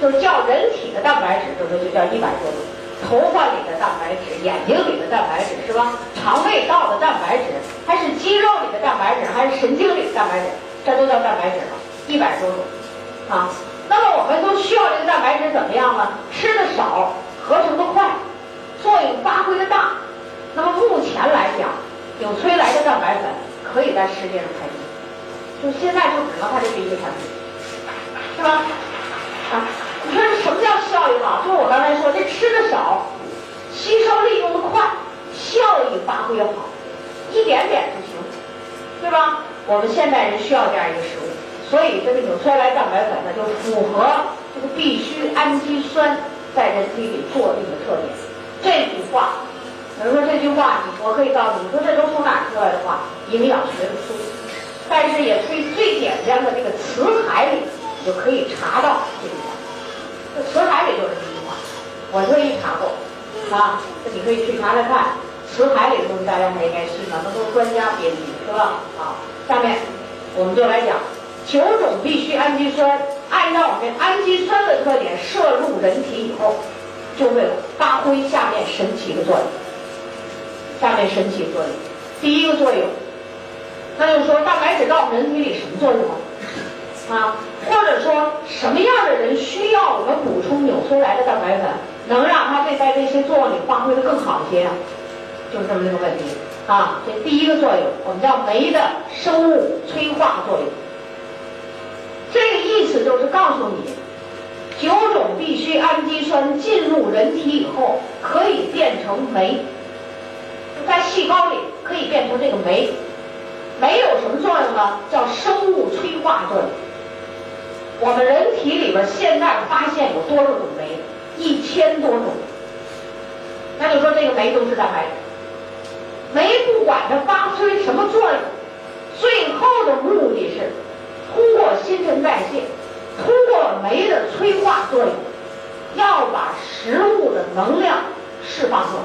就是叫人体的蛋白质，这就就叫一百多种。头发里的蛋白质，眼睛里的蛋白质，是吧？肠胃道的蛋白质，还是肌肉里的蛋白质，还是神经里的蛋白质，这都叫蛋白质了，一百多种。啊，那么我们都需要这个蛋白质怎么样呢？吃的少，合成的快，作用发挥的大。那么目前来讲，纽崔莱的蛋白粉可以在世界上开始，就现在就只能它这一个产品，是吧？啊。你说什么叫效益好？就是我刚才说，这吃的少，吸收利用的快，效益发挥好，一点点就行，对吧？我们现代人需要这样一个食物，所以这个纽崔莱蛋白粉呢，就符合这个必需氨基酸在人体里作用的特点。这句话，有人说这句话，我可以告诉你，说这都从哪出来的话？营养学的书，但是也最最简单的这个词海里，就可以查到这句话。这词海里就是这句话，我特意查过，啊，这你可以去查查看，词海里的东西大家还应该信吗？那都是专家编辑，是吧？好，下面我们就来讲九种必需氨基酸，按照我们氨基酸的特点摄入人体以后，就会发挥下面神奇的作用。下面神奇作用，第一个作用，那就说，蛋白质到我们人体里什么作用啊？啊，或者说什么样的人需要我们补充纽崔莱的蛋白粉，能让它这在这些作用里发挥的更好一些啊？就是这么一个问题啊。这第一个作用，我们叫酶的生物催化作用。这个意思就是告诉你，九种必需氨基酸进入人体以后，可以变成酶，在细胞里可以变成这个酶。酶有什么作用呢？叫生物催化作用。我们人体里边现在发现有多少种酶？一千多种。那就说这个酶都是蛋白质。酶不管它发挥什么作用，最后的目的是通过新陈代谢，通过酶的催化作用，要把食物的能量释放出来，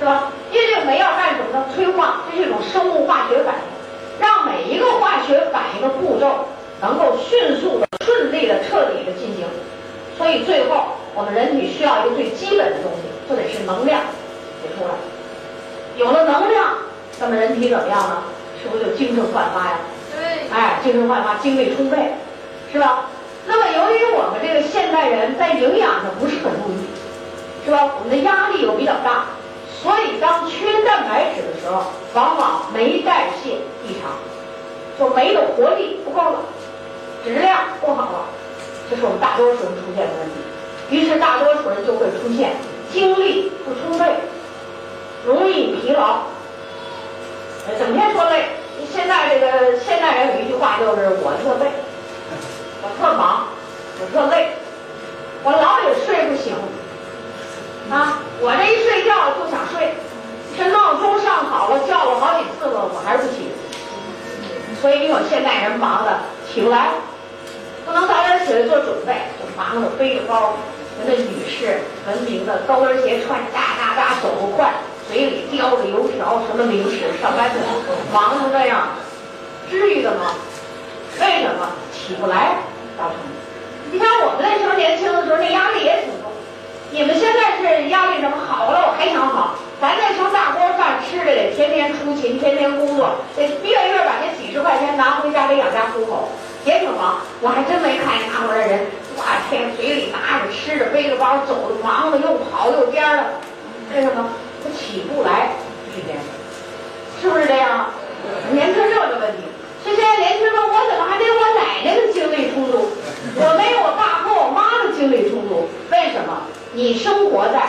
是吧？因为这个酶要干什么呢？催化，这是一种生物化学反应，让每一个化学反应的步骤。能够迅速的、顺利的、彻底的进行，所以最后我们人体需要一个最基本的东西，就得是能量得出来。有了能量，那么人体怎么样呢？是不是就精神焕发呀？对。哎，精神焕发，精力充沛，是吧？那么由于我们这个现代人在营养上不是很注意，是吧？我们的压力又比较大，所以当缺蛋白质的时候，往往酶代谢异常，就酶的活力不够了。质量不好了，这是我们大多数人出现的问题。于是大多数人就会出现精力不充沛，容易疲劳，整天说累。现在这个现代人有一句话就是“我特累，我特忙，我特累，我老也睡不醒啊！我这一睡觉就想睡，这闹钟上好了，叫了好几次了，我还是不起。所以你有现代人忙的起不来。不能早点起来做准备，就忙着背着包，跟那女士文明的高跟鞋穿着哒哒哒走不快，嘴里叼着油条什么零食上班去，忙成这样，至于的吗？为什么起不来造成？你像我们那时候年轻的时候，那压力也挺重。你们现在是压力什么好了，我还想好。咱那时候大锅饭吃的得天天出勤，天天工作，得月月把那几十块钱拿回家给养家糊口。也挺忙，我还真没看见那会儿的人，哇天，嘴里拿着吃着，背着包走的，忙的又跑又颠的，为什么？他起不来这件事，是不是这样？年轻热的问题，所以现在年轻人说，我怎么还没有我奶奶的精力充足？我没有我爸和我妈的精力充足？为什么？你生活在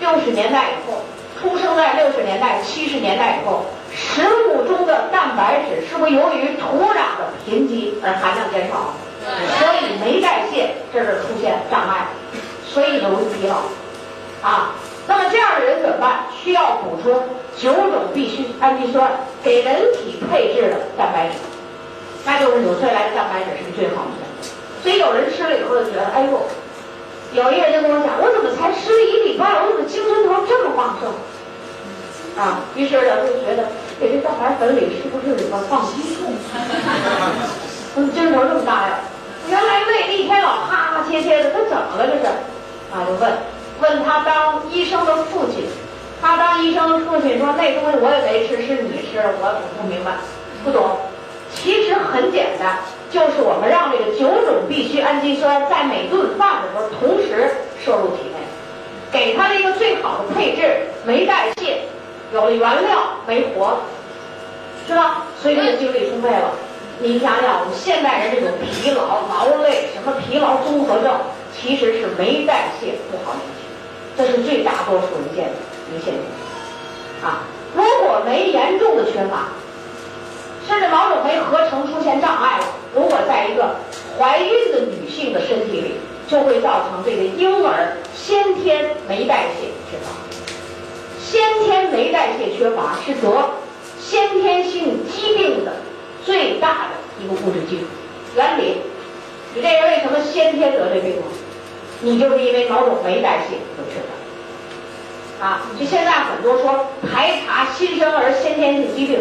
六十年代以后，出生在六十年代、七十年代以后。食物中的蛋白质是不是由于土壤的贫瘠而含量减少？所以没代谢这是出现障碍，所以容易疲劳啊。那么这样的人怎么办？需要补充九种必需氨基酸给人体配置的蛋白质，那就是纽崔莱蛋白质是最好的。所以有人吃了以后就觉得，哎呦，有一个人就跟我讲，我怎么才吃了一礼拜，我怎么精神头这么旺盛？啊，于是呢就觉得。给这蛋白粉里是不是里边放激素？怎么精神头这么大呀？原来胃一天老哈哈切切的，他怎么了这是？啊，就问问他当医生的父亲，他当医生的父亲说那东西我也没吃，是你吃，我不明白，不懂。其实很简单，就是我们让这个九种必需氨基酸在每顿饭的时候同时摄入体内，给他一个最好的配置，没代谢。有了原料没活，是吧？所以这个精力充沛了。你想想，我们现代人这种疲劳、劳累，什么疲劳综合症，其实是没代谢不好，这是最大多数人见的一个现象。啊，如果酶严重的缺乏，甚至某种酶合成出现障碍了，如果在一个怀孕的女性的身体里，就会造成这个婴儿先天酶代谢缺乏。先天酶代谢缺乏是得先天性疾病的最大的一个物质基础原理。你这人为什么先天得这病呢？你就是因为某种酶代谢有缺乏。啊，就现在很多说排查新生儿先天性疾病，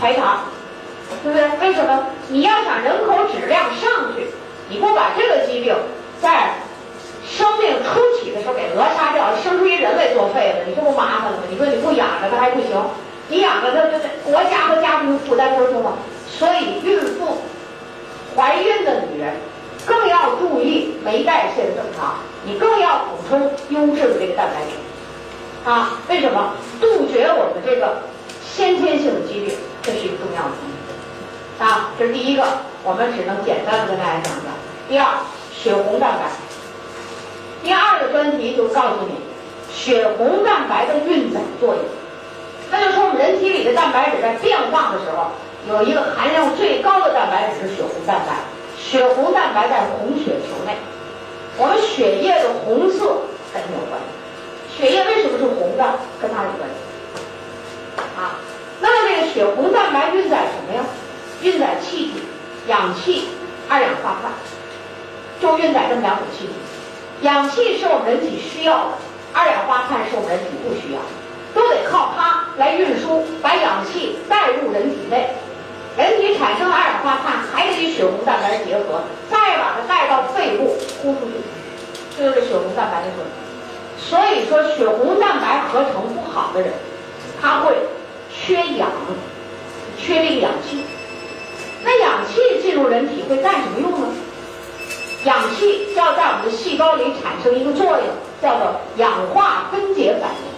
排查，对不对？为什么？你要想人口质量上去，你不把这个疾病在。生命初期的时候给扼杀掉，生出一人来作废了，你这不麻烦了吗？你说你不养着它还不行，你养着他，这这国家和家庭负担多重啊！所以孕妇、怀孕的女人更要注意酶代谢的正常，你更要补充优质的这个蛋白质啊！为什么？杜绝我们这个先天性的疾病，这是一个重要的东西啊！这是第一个，我们只能简单的跟大家讲讲。第二，血红蛋白。第二个专题就告诉你血红蛋白的运载作用。那就说我们人体里的蛋白质在变化的时候，有一个含量最高的蛋白质是血红蛋白。血红蛋白在红血球内，我们血液的红色跟它有关系。血液为什么是红的？跟它有关系。啊，那么这个血红蛋白运载什么呀？运载气体、氧气、二氧化碳，就运载这么两种气体。氧气是我们人体需要的，二氧化碳是我们人体不需要，都得靠它来运输，把氧气带入人体内。人体产生二氧化碳还得与血红蛋白结合，再把它带到肺部呼出去，这就是血红蛋白的作用。所以说，血红蛋白合成不好的人，他会缺氧，缺这个氧气。那氧气进入人体会干什么用呢？氧气要在我们的细胞里产生一个作用，叫做氧化分解反应。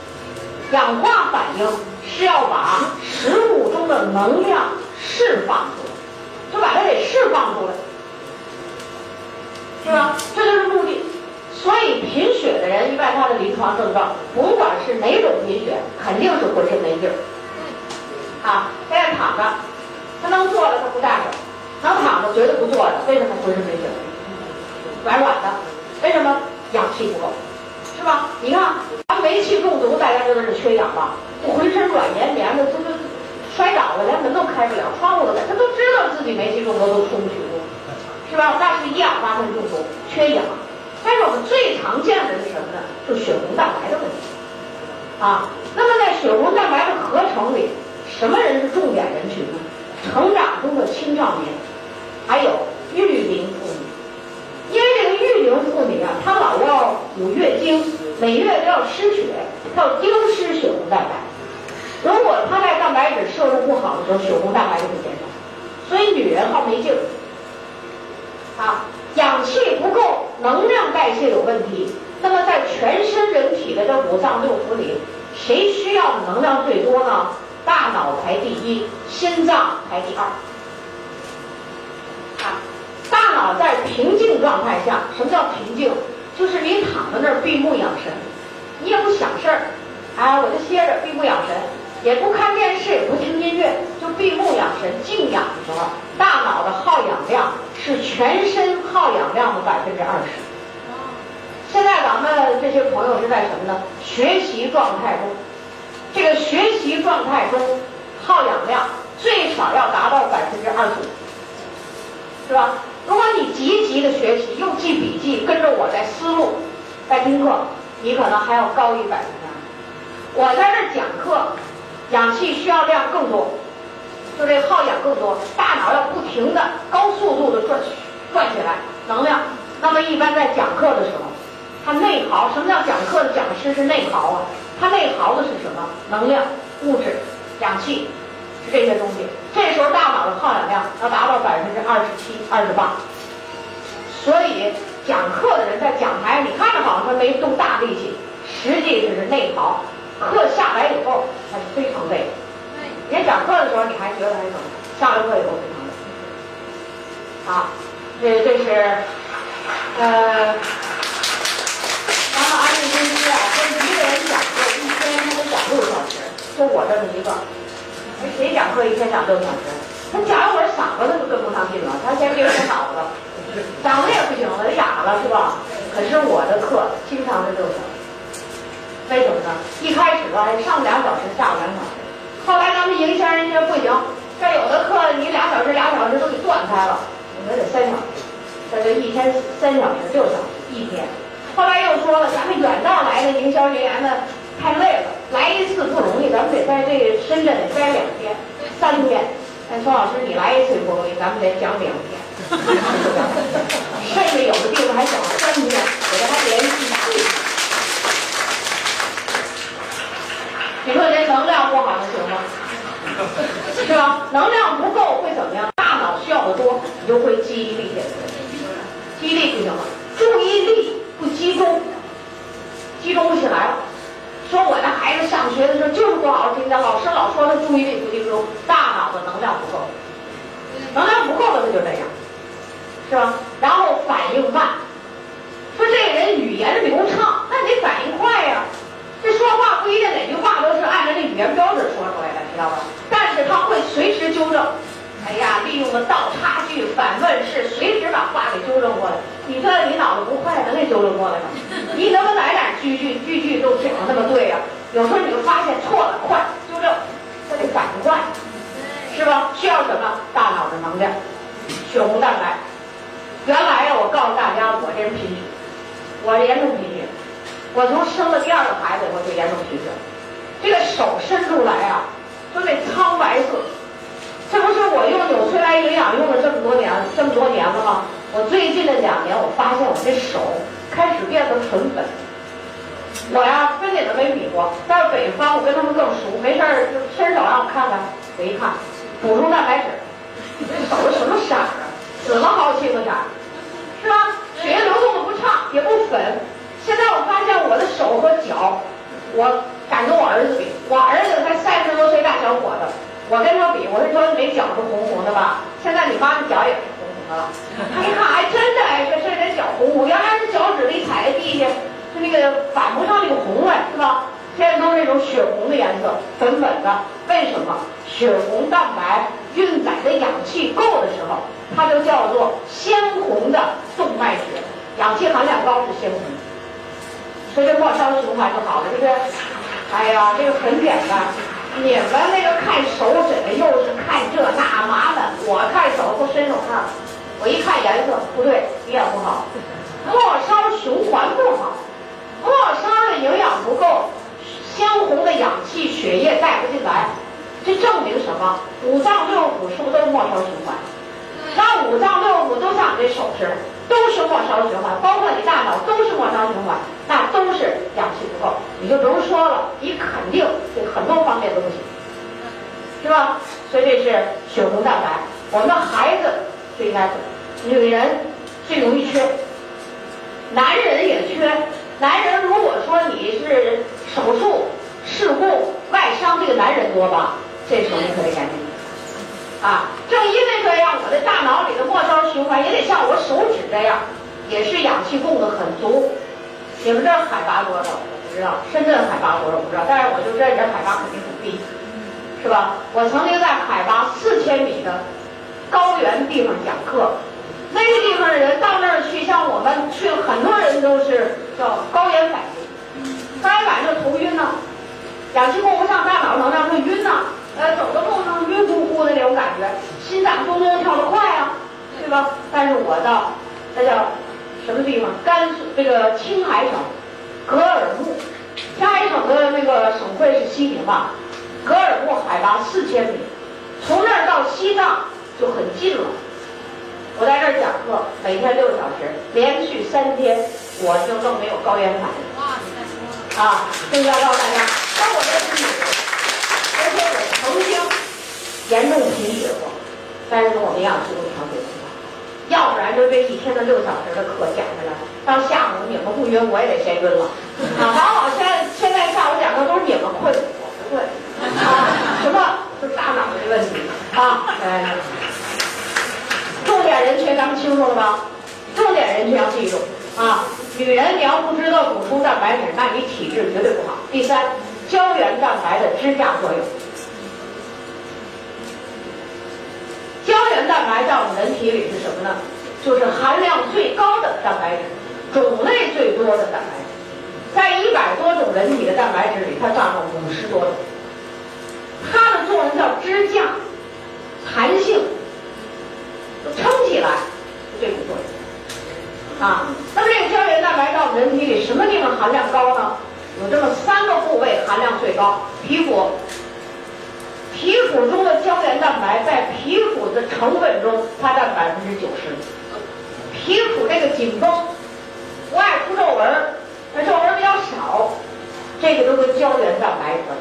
氧化反应是要把食物中的能量释放出来，就把它给释放出来，是吧？这就是目的。所以贫血的人，一般他的临床症状，不管是哪种贫血，肯定是浑身没劲儿。啊，在那躺着，他能坐着他不站着，能躺着绝对不坐着。为什么浑身没劲儿？软软的，为什么氧气不够，是吧？你看，咱煤气中毒，大家知道是缺氧吧？浑身软绵绵的，这都摔倒了，连门都开不了，窗户都开，他都知道自己煤气中毒都出不去，是吧？那是一氧化碳中毒，缺氧。但是我们最常见的是什么呢？就血红蛋白的问题啊。那么在血红蛋白的合成里，什么人是重点人群呢？成长中的青少年，还有育龄妇女。因为这个育龄妇女啊，她老要有月经，每月都要失血，她要丢失血红蛋白。如果她在蛋白质摄入不好的时候，血红蛋白就会减少，所以女人好没劲儿。啊，氧气不够，能量代谢有问题。那么在全身人体的这五脏六腑里，谁需要的能量最多呢？大脑排第一，心脏排第二。啊。大脑在平静状态下，什么叫平静？就是你躺在那儿闭目养神，你也不想事儿，哎，我就歇着闭目养神，也不看电视，也不听音乐，就闭目养神静养的时候，大脑的耗氧量是全身耗氧量的百分之二十。现在咱们这些朋友是在什么呢？学习状态中，这个学习状态中耗氧量最少要达到百分之二十五，是吧？如果你积极的学习，又记笔记，跟着我在思路，在听课，你可能还要高于百分之二。我在这讲课，氧气需要量更多，就这耗氧更多，大脑要不停的高速度的转转起来，能量。那么一般在讲课的时候，他内耗。什么叫讲课的讲师是内耗啊？他内耗的是什么？能量、物质、氧气。是这些东西，这时候大脑的耗氧量要达到百分之二十七、二十八，所以讲课的人在讲台，你看着好像他没动大力气，实际是内耗。课下来以后，他是非常累。对，人讲课的时候你还觉得还么？下了课以后非常累。好，这这是呃，咱们安利公司啊，说一个人讲课一天他得讲六个小时，就我这么一个。谁讲课一天讲六小时？他讲一会儿嗓子他就跟不上劲了，他先别说脑子，嗓子也不行了，哑了是吧？可是我的课经常是六小时，为什么呢？一开始吧上两小时，下午两小时，后来咱们营销人家不行，这有的课你俩小时俩小时都给断开了，我们得三小时，这就一天三小时六小时一天。后来又说了，咱们远道来的营销人员呢。太累了，来一次不容易，咱们得在这深圳待两天、三天。哎，孙老师，你来一次不容易，咱们得讲两天。甚至有的地方还讲三天，我这还连续讲。你说这能量不好能行吗？是吧？能量不够会怎么样？大脑需要的多，你就会记忆力减退，记忆力不行了，注意力不集中，集中不起来了。说我的孩子上学的时候就是不好好听讲老师老说他注意力不集中大脑的能量不够能量不够了他就这样是吧然后反应慢说这个人语言流畅那得反应快呀这说话不一定哪句话都是按照那语言标准说出来的知道吧？但是他会随时纠正。哎呀，利用了倒插句、反问式，随时把话给纠正过来。你这你脑子不快，能给纠正过来吗？你能不能哪点句句句句都讲那么对呀？有时候你就发现错了，快纠正，他得反应快，是吧？需要什么？大脑的能量，血红蛋白。原来呀，我告诉大家，我这人贫血，我严重贫血。我从生了第二个孩子，我就严重贫血，这个手伸出来啊，就那苍白色。这不是我用纽崔莱营养用了这么多年，这么多年了吗？我最近的两年，我发现我这手开始变得纯粉。我呀，跟你们没比过，在北方我跟他们更熟，没事儿就伸手让我看看。我一看，补充蛋白质，这手什么色儿啊？紫了好几个色，是吧？血液流动的不畅，也不粉。现在我发现我的手和脚，我敢跟我儿子比，我儿子才三十多岁大小伙子。我跟他比，我是说没脚是红红的吧？现在你妈的脚也是红红的了。他一看，哎，真的哎，这这人脚红红，原来是脚趾一踩在地下，就那个反不上那个红来，是吧？现在都是那种血红的颜色，粉粉的。为什么？血红蛋白运载的氧气够的时候，它就叫做鲜红的动脉血，氧气含量高是鲜红。所以这末梢循环就好了，对不对？哎呀，这个很简单。你们那个看手诊又是看这那麻烦，我看手不伸手看，我一看颜色不对，也不好，末梢循环不好，末梢的营养不够，鲜红的氧气血液带不进来，这证明什么？五脏六腑是不是都末梢循环？那五脏六腑都像你这手似的。都是末梢循环，包括你大脑都是末梢循环，那都是氧气不够，你就不用说了，你肯定这很多方面都不行，是吧？所以这是血红蛋白，我们的孩子最应该懂，女人最容易缺，男人也缺。男人如果说你是手术、事故、外伤，这个男人多吧？这时候你可得赶紧。啊，正因为这样，我的大脑里的末梢循环也得像我手指这样，也是氧气供的很足。你们这儿海拔多少？我不知道，深圳海拔多少我不知道，但是我就认这海拔肯定很低，是吧？我曾经在海拔四千米的高原地方讲课，那个地方的人到那儿去，像我们去，很多人都是叫高原反应，高原反应就头晕呢，氧气供不上，大脑能量会晕呢。呃，走的路上晕乎乎的那种感觉，心脏咚咚跳得快啊，对吧？但是我到那叫什么地方？甘肃这个青海省格尔木，青海省的那个省会是西宁吧？格尔木海拔四千米，从那儿到西藏就很近了。我在这儿讲课，每天六个小时，连续三天，我就更没有高原反应。哇，你再说啊，这要告诉大家，那我这是女。而且我曾经严重贫血过，但是我们营养师都调节不了，要不然就这一天的六小时的课讲下来，到下午你们不晕，我也得先晕了。啊，往往现在现在下午讲课都是你们困，我不困。啊，什么？是大脑的问题啊！来，重点人群咱们清楚了吗？重点人群要记住啊！女人你要不知道补充蛋白质，那你体质绝对不好。第三。胶原蛋白的支架作用。胶原蛋白在我们人体里是什么呢？就是含量最高的蛋白质，种类最多的蛋白质。在一百多种人体的蛋白质里，它占了五十多种。它的作用叫支架、弹性，撑起来，这种作用。啊，那么这个胶原蛋白在我们人体里什么地方含量高呢？有这么三个部位含量最高，皮肤，皮肤中的胶原蛋白在皮肤的成分中，它占百分之九十。皮肤这个紧绷，不爱出皱纹，那皱纹比较少，这个都是胶原蛋白的，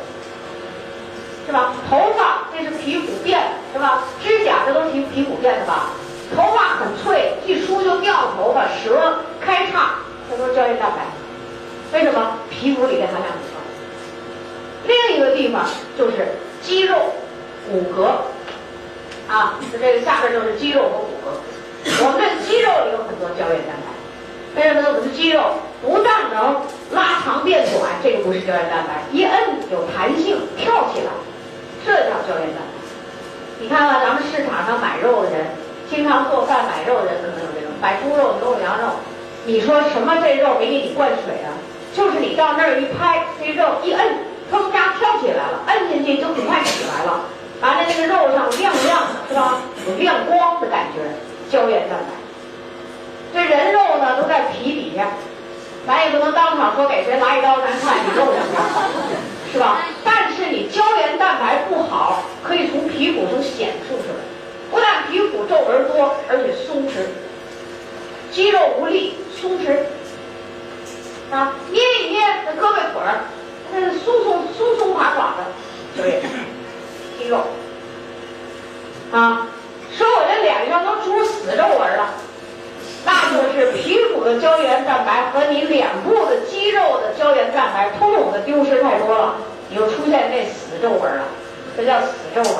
是吧？头发这是皮肤变，是吧？指甲这都是皮皮肤变的吧？头发很脆，一梳就掉头发，舌开叉，这都是胶原蛋白。为什么皮肤里的含量很高？另一个地方就是肌肉、骨骼，啊，这个下边就是肌肉和骨骼。我们的肌肉里有很多胶原蛋白，为什么呢？我们的肌肉不但能拉长变短，这个不是胶原蛋白，一摁有弹性，跳起来，这叫胶原蛋白。你看看咱们市场上买肉的人，经常做饭买肉的人可能有这种买猪肉、牛肉、羊肉，你说什么这肉没给你灌水啊？就是你到那儿一拍，这肉一摁，砰家跳起来了，摁进去就很快起来了，完了那个肉上亮亮的，是吧？有亮光的感觉，胶原蛋白。这人肉呢都在皮底下，咱也不能当场说给谁来一刀，咱看你肉怎么样，是吧？但是你胶原蛋白不好，可以从皮肤中显出出来，不但皮肤皱纹多，而且松弛，肌肉无力，松弛。啊，捏一捏那胳膊腿儿，那松松松松垮垮的，所以肌肉。啊，说我这脸上都出死皱纹了，那就是皮肤的胶原蛋白和你脸部的肌肉的胶原蛋白通统的丢失太多了，你就出现那死皱纹了，这叫死皱纹。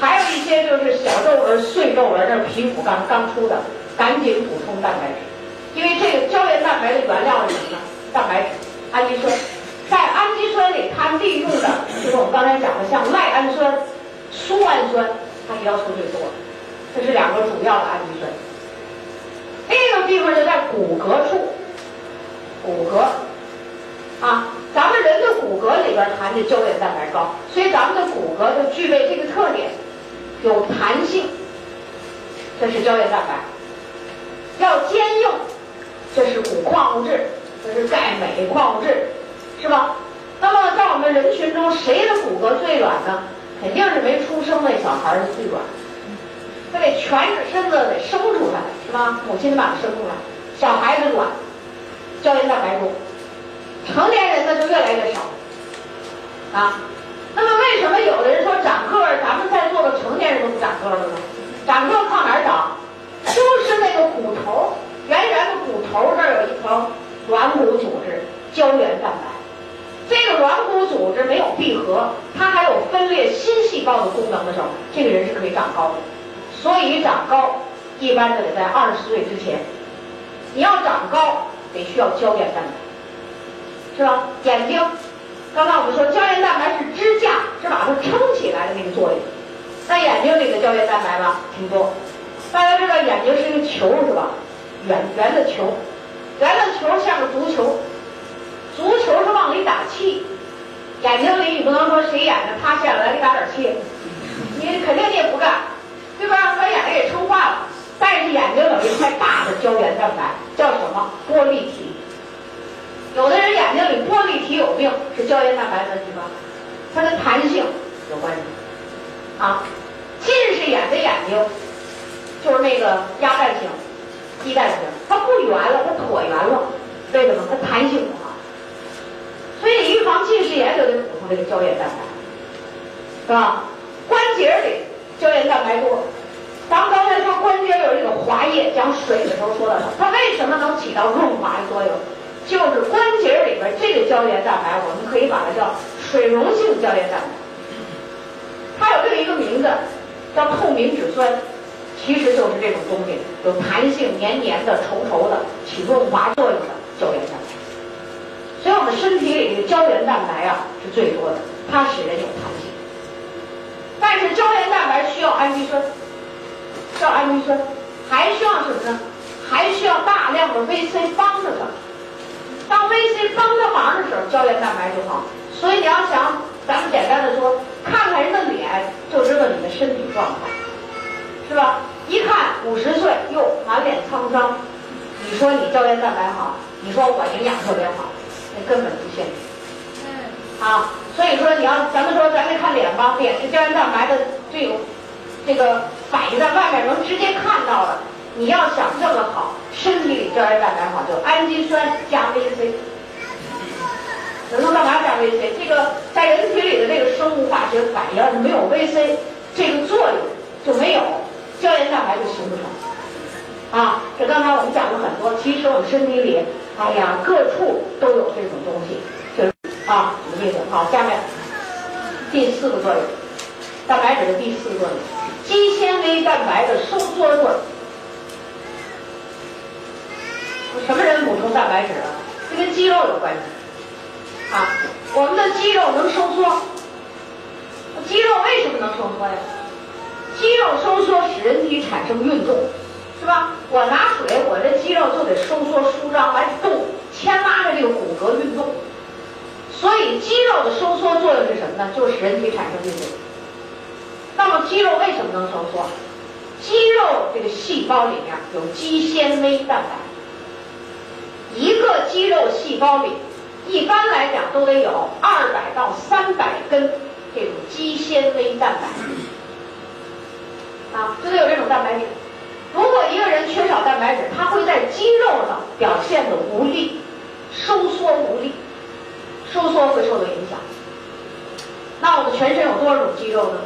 还有一些就是小皱纹、碎皱纹，这是皮肤刚刚出的，赶紧补充蛋白质，因为这个胶原蛋白的原料是什么呢？蛋白质、氨基酸，在氨基酸里，它利用的就是我们刚才讲的，像赖氨酸、苏氨酸，它是要求最多。这是两个主要的氨基酸。这个地方就在骨骼处，骨骼啊，咱们人的骨骼里边含的胶原蛋白高，所以咱们的骨骼就具备这个特点，有弹性，这是胶原蛋白；要坚硬，这是骨矿物质。这是钙镁矿物质，是吧？那么在我们人群中，谁的骨骼最软呢？肯定是没出生那小孩儿最软，他得全身子得生出来，是吧？母亲把他生出来，小孩子软，胶原蛋白多，成年人呢就越来越少，啊。那么为什么有的人说长个儿，咱们在座的成年人都不长个儿了呢？长个儿靠哪儿长？就是那个骨头，圆圆的骨头这儿有一层。软骨组织、胶原蛋白，这个软骨组织没有闭合，它还有分裂新细胞的功能的时候，这个人是可以长高的。所以长高一般都得在二十岁之前。你要长高得需要胶原蛋白，是吧？眼睛，刚刚我们说胶原蛋白是支架，是把它撑起来的那个作用。那眼睛里的胶原蛋白吧挺多，大家知道眼睛是一个球是吧？圆圆的球。圆的球像个足球，足球是往里打气，眼睛里你不能说谁眼睛塌陷了来给打点气，你肯定你也不干，对吧？把眼睛给撑坏了。但是眼睛有一块大的胶原蛋白，叫什么？玻璃体。有的人眼睛里玻璃体有病，是胶原蛋白问题吗？它跟弹性有关系。啊，近视眼的眼睛就是那个鸭蛋型。鸡蛋型，它不圆了，它椭圆了，为什么？它弹性不好，所以预防近视眼就得补充这个胶原蛋白，是吧？关节里胶原蛋白多，咱们刚才说关节有这个滑液，讲水的时候说到它，它为什么能起到润滑的作用？就是关节里边这个胶原蛋白，我们可以把它叫水溶性胶原蛋白，它有另一个名字叫透明质酸。其实就是这种东西，有弹性、黏黏的、稠稠的，起润滑作用的胶原蛋白。所以我们身体里的胶原蛋白啊是最多的，它使人有弹性。但是胶原蛋白需要氨基酸，需要氨基酸，还需要什么呢？还需要大量的 VC 帮着它。当 VC 帮着忙的时候，胶原蛋白就好。所以你要想，咱们简单的说，看看人的脸，就知道你的身体状况，是吧？一看五十岁，又，满脸沧桑。你说你胶原蛋白好，你说我营养特别好，那根本不现实。嗯。啊，所以说你要咱们说咱们看脸吧，脸是胶原蛋白的最有这个反映在外面能直接看到了。你要想这么好，身体里胶原蛋白好，就氨基酸加 VC。能够干嘛加 VC？这个在人体里的这个生物化学反应，要是没有 VC 这个作用就没有。胶原蛋白就形成啊！这刚才我们讲了很多，其实我们身体里，哎呀，各处都有这种东西，就是啊，什么意思？好，下面第四个作用，蛋白质的第四个作用肌纤维蛋白的收缩作用。什么人补充蛋白质啊？这跟肌肉有关系啊。我们的肌肉能收缩，肌肉为什么能收缩呀？肌肉收缩使人体产生运动，是吧？我拿水，我这肌肉就得收缩舒张来动，牵拉着这个骨骼运动。所以肌肉的收缩作用是什么呢？就是使人体产生运动。那么肌肉为什么能收缩？肌肉这个细胞里面有肌纤维蛋白，一个肌肉细胞里一般来讲都得有二百到三百根这种肌纤维蛋白，啊，就得有这种蛋白质。如果一个人缺少蛋白质，他会在肌肉上表现的无力、收缩无力。收缩会受到影响。那我们全身有多少种肌肉呢？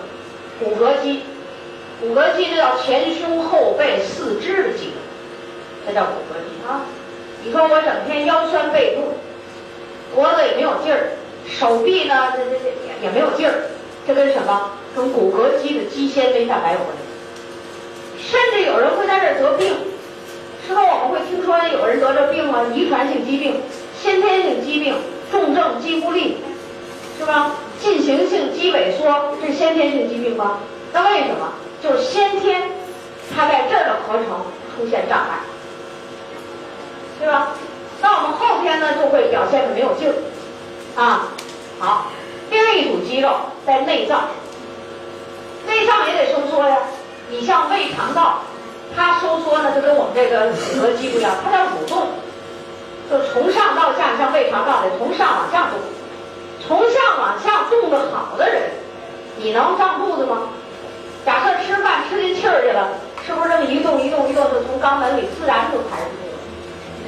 骨骼肌，骨骼肌这叫前胸后背四肢的肌肉，这叫骨骼肌啊。你说我整天腰酸背痛，脖子也没有劲儿，手臂呢这这这也也没有劲儿，这跟什么？跟骨骼肌的肌纤维蛋白有关。甚至有人会在这儿得病，是吧？我们会听说有人得这病啊，遗传性疾病、先天性疾病。重症肌无力，是吧？进行性肌萎缩，这是先天性疾病吗？那为什么？就是先天，它在这儿的合成出现障碍，对吧？那我们后天呢，就会表现的没有劲儿，啊，好。另一组肌肉在内脏，内脏也得收缩呀。你像胃肠道，它收缩呢，就跟我们这个骨骼肌不一样，它叫蠕动。就从上到下，像胃肠道得从上往下动，从上往下动的好的人，你能胀肚子吗？假设吃饭吃进气儿去了，是不是这么一动一动一动，就从肛门里自然就排出去了？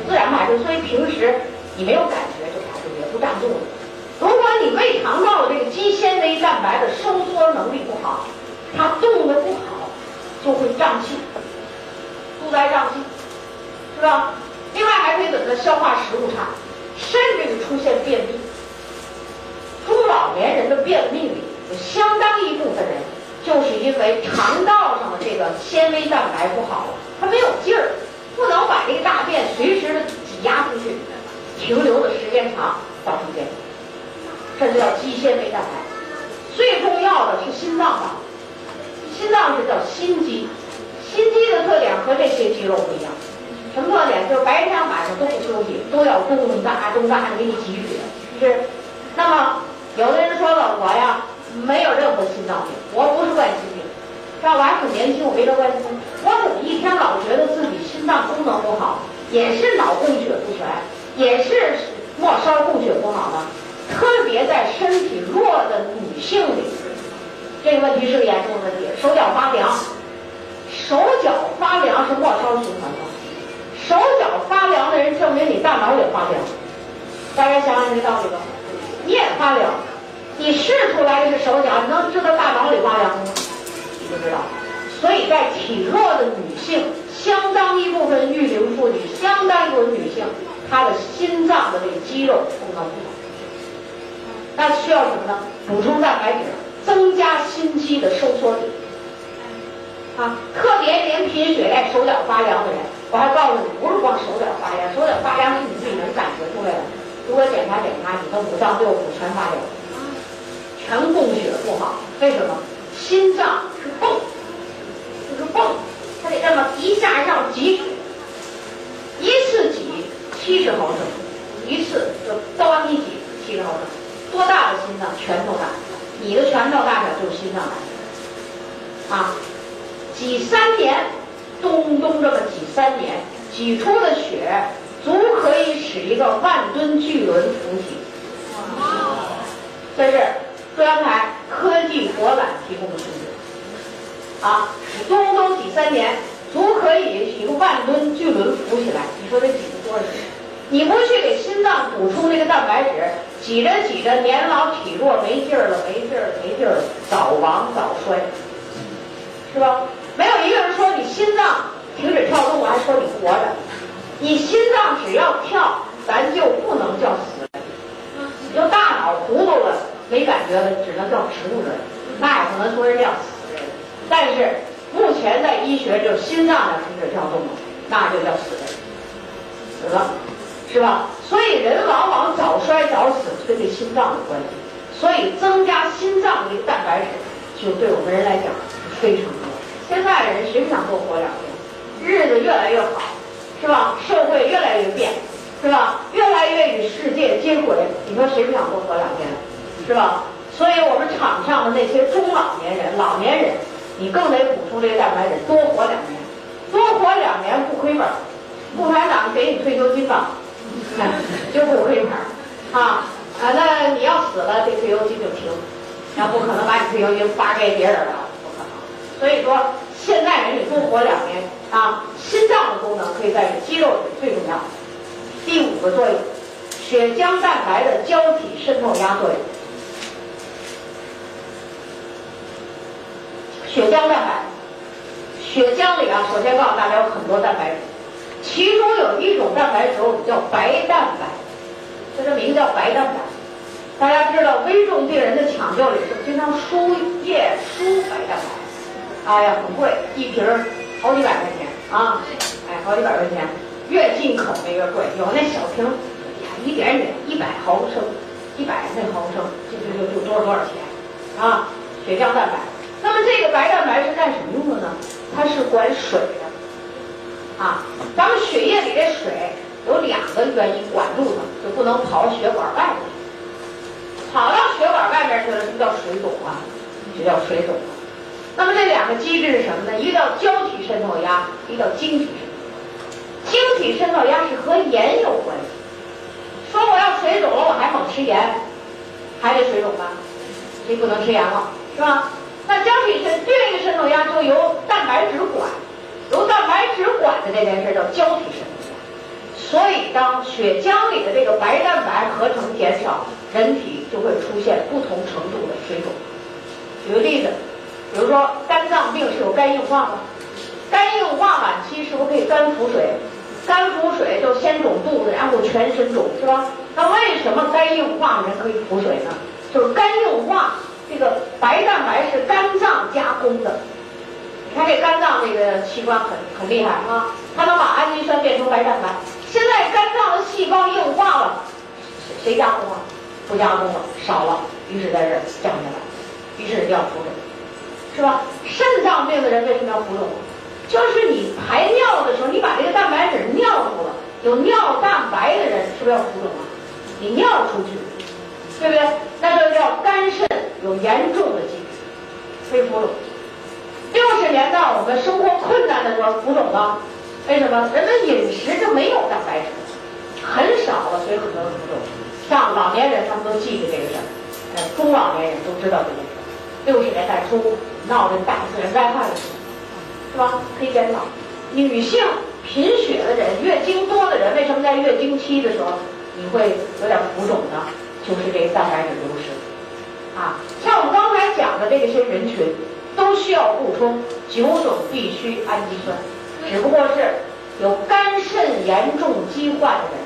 自然排出，所以平时你没有感觉就排出去，不胀肚子。如果你胃肠道的这个肌纤维蛋白的收缩能力不好，它动的不好，就会胀气，肚子爱胀气，是吧？另外还可以怎么消化食物差，甚至于出现便秘。中老年人的便秘里有相当一部分人，就是因为肠道上的这个纤维蛋白不好了，它没有劲儿，不能把这个大便随时的挤压出去，停留的时间长，造成便秘。这就叫肌纤维蛋白。最重要的是心脏吧，心脏是叫心肌，心肌的特点和这些肌肉不一样。什么特点？就是白天晚上都不休息，都要咚哒咚哒的给你挤血，是。那么有的人说了，我呀没有任何心脏病，我不是冠心病，是吧？我还很年轻，我没得冠心病，我怎么一天老觉得自己心脏功能不好？也是脑供血不全，也是末梢供血不好呢？特别在身体弱的女性里，这个问题是个严重的问题。手脚发凉，手脚发凉是末梢循环的。手脚发凉的人，证明你大脑也发凉。大家想想这道理吧，你也发凉，你试出来的是手脚，你能知道大脑里发凉吗？你不知道。所以在体弱的女性，相当一部分育龄妇女，相当一部分女性，她的心脏的这个肌肉功能不好。那需要什么呢？补充蛋白质，增加心肌的收缩力。啊，特别连贫血带手脚发凉的人。我还告诉你，不是光手脚发凉，手脚发凉是你自己能感觉出来的。如果检查检查，你的五脏六腑全发凉，全供血不好。为什么？心脏是泵，就是泵，它得这么一下让挤，一次挤七十毫升，一次就当一挤七十毫升，多大的心脏？拳头大，你的拳头大小就是心脏大小。啊，挤三年。咚咚这么挤三年，挤出的血足可以使一个万吨巨轮浮起。这是中央台科技博览提供的数据。啊，咚咚挤三年，足可以一个万吨巨轮浮起来。你说这挤出多少血？你不去给心脏补充那个蛋白质，挤着挤着年老体弱没劲儿了，没劲儿没劲儿，早亡早衰，是吧？没有一个人说你心脏停止跳动，我还说你活着。你心脏只要跳，咱就不能叫死人。你就大脑糊涂了，没感觉了，只能叫植物人。那也不能说是叫死人。但是目前在医学就是心脏要停止跳动了，那就叫死人，死了，是吧？所以人往往早衰早死跟这心脏有关系。所以增加心脏的蛋白质，就对我们人来讲是非常重要。现在人谁不想多活两天？日子越来越好，是吧？社会越来越变，是吧？越来越与世界接轨。你说谁不想多活两天？是吧？所以我们场上的那些中老年人、老年人，你更得补充这个蛋白质，多活两年，多活两年不亏本。共产党给你退休金吧，就不亏本啊。啊，那你要死了，这退休金就停，那不可能把你退休金发给别人了，不可能。所以说，现在人你多活两年啊，心脏的功能可以在肌肉里最重要。第五个作用，血浆蛋白的胶体渗透压作用。血浆蛋白，血浆里啊，首先告诉大家有很多蛋白质，其中有一种蛋白质叫白蛋白。这个名字叫白蛋白，大家知道危重病人的抢救里是经常输液输白蛋白，哎呀很贵，一瓶好几百块钱啊，哎好几百块钱，越进口的越贵，有那小瓶，呀一点点一百毫升，一百那毫升就就就就多少多少钱啊，血浆蛋白。那么这个白蛋白是干什么用的呢？它是管水的，啊，咱们血液里的水。有两个原因管住它，就不能跑血管外面。跑到血管外面去了，就叫水肿了，就叫水肿。那么这两个机制是什么呢？一个叫胶体渗透压，一个叫晶体渗透。晶体渗透压是和盐有关系。说我要水肿了，我还猛吃盐，还得水肿吧？所以不能吃盐了，是吧？那胶体渗另一个渗透压就由蛋白质管，由蛋白质管的这件事叫胶体渗透。所以，当血浆里的这个白蛋白合成减少，人体就会出现不同程度的水肿。举个例子，比如说肝脏病是有肝硬化吗？肝硬化晚期是不是可以肝腹水？肝腹水就先肿肚子，然后全身肿，是吧？那为什么肝硬化人可以腹水呢？就是肝硬化，这个白蛋白是肝脏加工的。他这肝脏这个器官很很厉害啊，它能把氨基酸变成白蛋白。现在肝脏的细胞硬化了，谁谁加工啊？不加工了，少了，于是在这儿降下来，于是就要浮肿，是吧？肾脏病的人为什么要浮肿？就是你排尿的时候，你把这个蛋白质尿出了，有尿蛋白的人是不是要浮肿啊？你尿出去，对不对？那就叫肝肾有严重的疾病，非浮肿。六十年代我们生活困难的时候浮肿了。为什么人们饮食就没有蛋白质，很少了，所以很多人不肿。像老年人他们都记得这个事儿，呃，中老年人都知道这个事儿。六十年代初闹这大自然灾害的时候，是吧？可以检讨。女性贫血的人、月经多的人，为什么在月经期的时候你会有点浮肿呢？就是这个蛋白质流失。啊，像我们刚才讲的这些人群，都需要补充九种必需氨基酸。只不过是有肝肾严重疾患的人，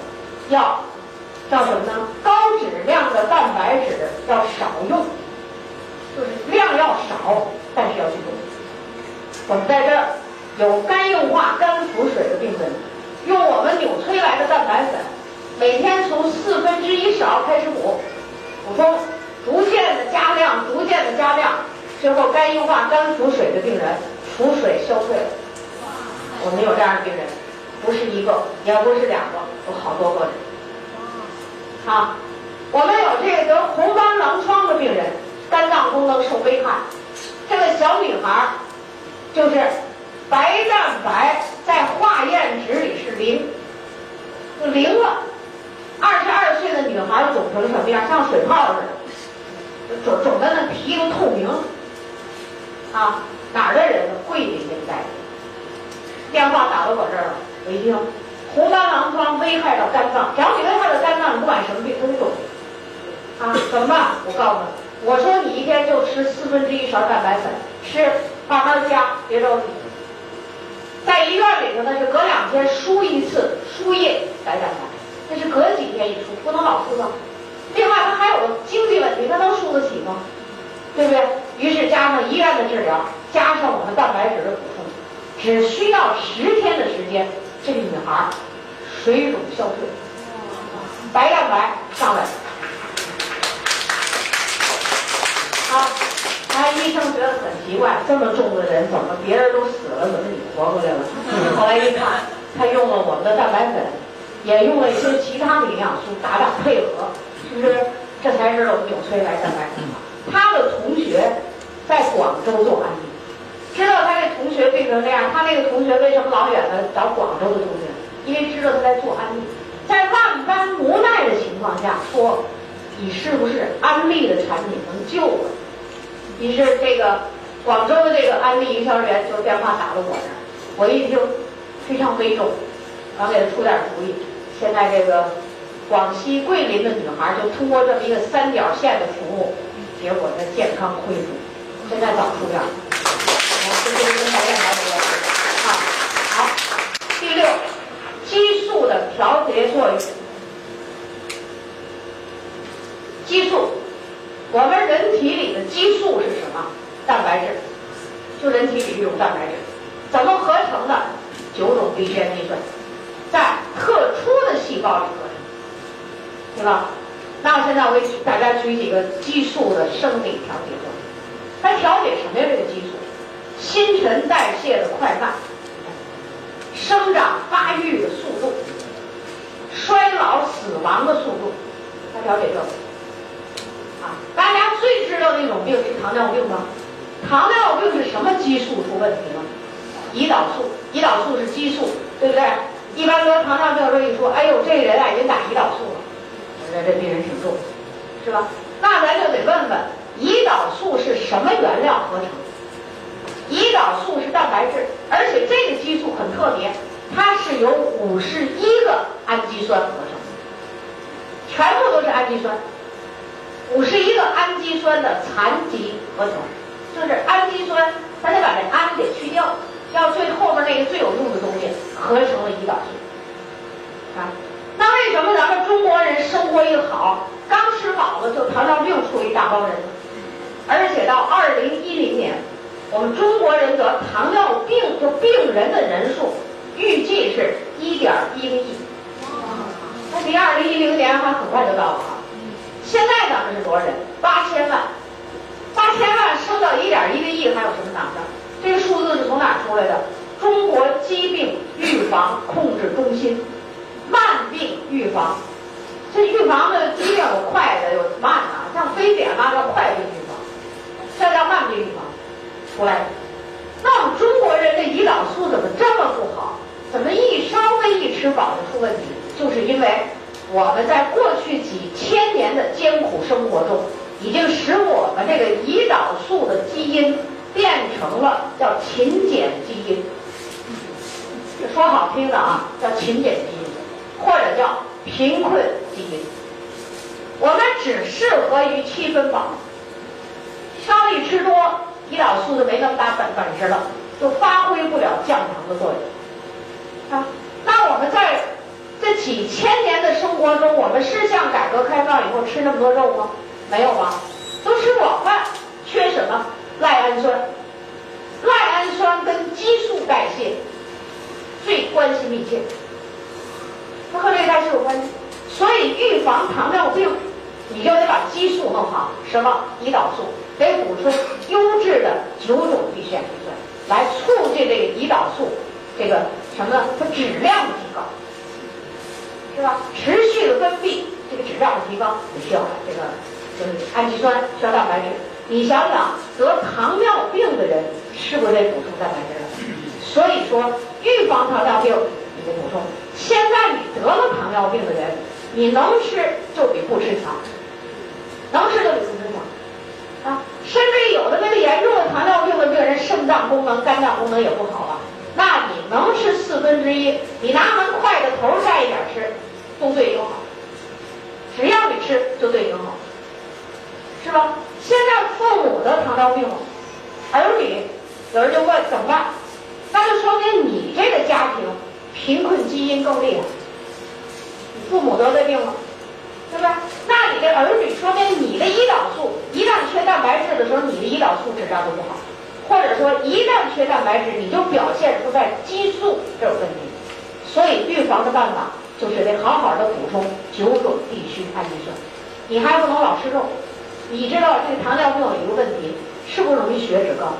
要叫什么呢？高质量的蛋白质要少用，就是量要少，但是要去用。我们在这儿有肝硬化、肝腹水的病人，用我们纽崔莱的蛋白粉，每天从四分之一勺开始补，补充，逐渐的加量，逐渐的加量，最后肝硬化、肝腹水的病人，腹水消退了。我们有这样的病人，不是一个，也不是两个，有好多个人。啊，我们有这个得红斑狼疮的病人，肝脏功能受危害。这个小女孩就是白蛋白在化验值里是零，就零了。二十二岁的女孩肿成什么样？像水泡似的，肿肿的那皮都透明。啊，哪儿的人呢？桂林那一带。电话打到我这儿了，我一听，红斑狼疮危害到肝脏，只要你危害到肝脏，你不管什么病都肿。啊，怎么办？我告诉你，我说你一天就吃四分之一勺蛋白粉，吃，慢慢加，别着急。在医院里头呢，是隔两天输一次输液白蛋白，那是隔几天一输，不能老输啊。另外，他还有个经济问题，他能输得起吗？对不对？于是加上医院的治疗，加上我们蛋白质的补充，只需要十天的时间，这个女孩水肿消退，白蛋白上来了。啊，他医生觉得很奇怪，这么重的人怎么别人都死了，怎么你活过来了？后来一看，他用了我们的蛋白粉，也用了一些其他的营养素，大量配合，是不是？这才是我们纽崔莱蛋白粉好。他的同学在广州做安利，知道他这同学病成这样，他那个同学为什么老远的找广州的同学？因为知道他在做安利，在万般无奈的情况下说，你是不是安利的产品能救我？于是这个广州的这个安利营销人员就电话打到我这儿，我一听非常悲重，然后给他出点主意。现在这个广西桂林的女孩就通过这么一个三角线的服务，给我的健康恢复，现在早出院了。这就是跟大家聊的啊。好，第六，激素的调节作用，激素。我们人体里的激素是什么？蛋白质，就人体里这种蛋白质，怎么合成的？九种必需氨基酸，在特殊的细胞里合成，对吧？那我现在我给大家举几个激素的生理调节作用。它调节什么呀？这个激素，新陈代谢的快慢，生长发育的速度，衰老死亡的速度，它调节这个。啊，大家最知道的一种病是糖尿病吗？糖尿病是什么激素出问题了？胰岛素，胰岛素是激素，对不对？一般得糖尿病的时候一说，哎呦，这人啊已经打胰岛素了，觉得这病人挺重，是吧？那咱就得问问，胰岛素是什么原料合成？胰岛素是蛋白质，而且这个激素很特别，它是由五十一个氨基酸合成，全部都是氨基酸。五十一个氨基酸的残疾合成，就是氨基酸，咱得把这氨给去掉，要最后面那个最有用的东西合成了胰岛素。啊，那为什么咱们中国人生活一好，刚吃饱了就糖尿病出一大帮人？而且到二零一零年，我们中国人得糖尿病就病人的人数预计是一点一个亿。那离二零一零年还很快就到了啊。现在咱们是多少人？八千万，八千万升到一点一个亿，还有什么难的？这个数字是从哪出来的？中国疾病预防控制中心，慢病预防，这预防的疾病有快的有慢的，像非典嘛叫快病预防，这叫慢病预防出来。那我们中国人的胰岛素怎么这么不好？怎么一稍微一吃饱就出问题？就是因为。我们在过去几千年的艰苦生活中，已经使我们这个胰岛素的基因变成了叫勤俭基因。说好听的啊，叫勤俭基因，或者叫贫困基因。我们只适合于七分饱，稍一吃多，胰岛素就没那么大本本事了，就发挥不了降糖的作用。啊，那我们在。这几千年的生活中，我们是像改革开放以后吃那么多肉吗？没有吧，都吃广饭，缺什么？赖氨酸。赖氨酸跟激素代谢最关系密切，它和这个代谢有关系。所以预防糖尿病，你就得把激素弄好，什么？胰岛素，得补充优质的九种必需氨基酸，来促进这个胰岛素这个什么？它质量的提高。是吧？持续的分泌，这个质量的提高，你需要这个就是氨基酸，需要蛋白质。你想想，得糖尿病的人是不是得补充蛋白质了？所以说，预防糖尿病你得补充。现在你得了糖尿病的人，你能吃就比不吃强，能吃就比不吃强啊！甚至有的那个严重的糖尿病的病人，肾脏功能、肝脏功能也不好了。那你能吃四分之一？你拿门筷子头蘸一点吃，都对你好。只要你吃，就对你好，是吧？现在父母得糖尿病了，儿女有人就问怎么办？那就说明你这个家庭贫困基因更厉害，你父母得这病了，对吧？那你的儿女，说明你的胰岛素一旦缺蛋白质的时候，你的胰岛素质量就不好，或者说一旦缺蛋白质，你就表现出在激素这有问题。所以预防的办法就是得好好的补充九种必需氨基酸，你还不能老吃肉。你知道这个糖尿病有一个问题，是不是容易血脂高？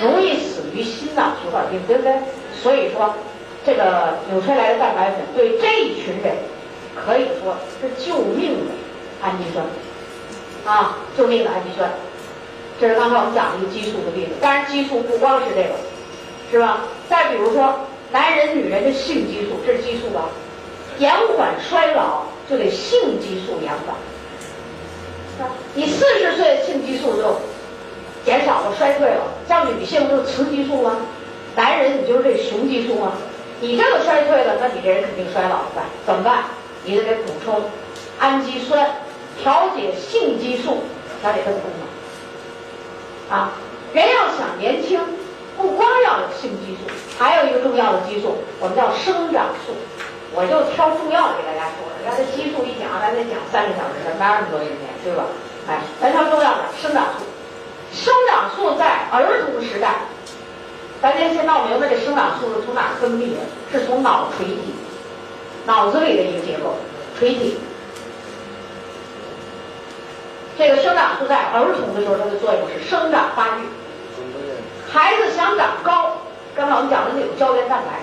容易死于心脏血管病，对不对？所以说，这个纽崔莱的蛋白粉对这一群人可以说是救命的氨基酸啊，救命的氨基酸。这是刚才我们讲的一个激素的例子。当然，激素不光是这个，是吧？再比如说，男人、女人的性激素，这是激素吧？延缓衰老就得性激素延缓。你四十岁性激素就减少了、衰退了，像女性就是雌激素吗？男人你就是这雄激素吗？你这个衰退了，那你这人肯定衰老了吧？怎么办？你得给补充氨基酸，调节性激素，调节这个功能。啊，人要想年轻，不光要有性激素，还有一个重要的激素，我们叫生长素。我就挑重要的给大家说了，刚才激素一讲，咱得讲三个小时，哪有那么多时间，对吧？哎，咱挑重要的，生长素。生长素在儿童时代，咱先先闹明白这生长素是从哪儿分泌的，是从脑垂体，脑子里的一个结构，垂体。这个生长素在儿童的时候，它的作用是生长发育。孩子想长高，刚才我们讲的那种胶原蛋白。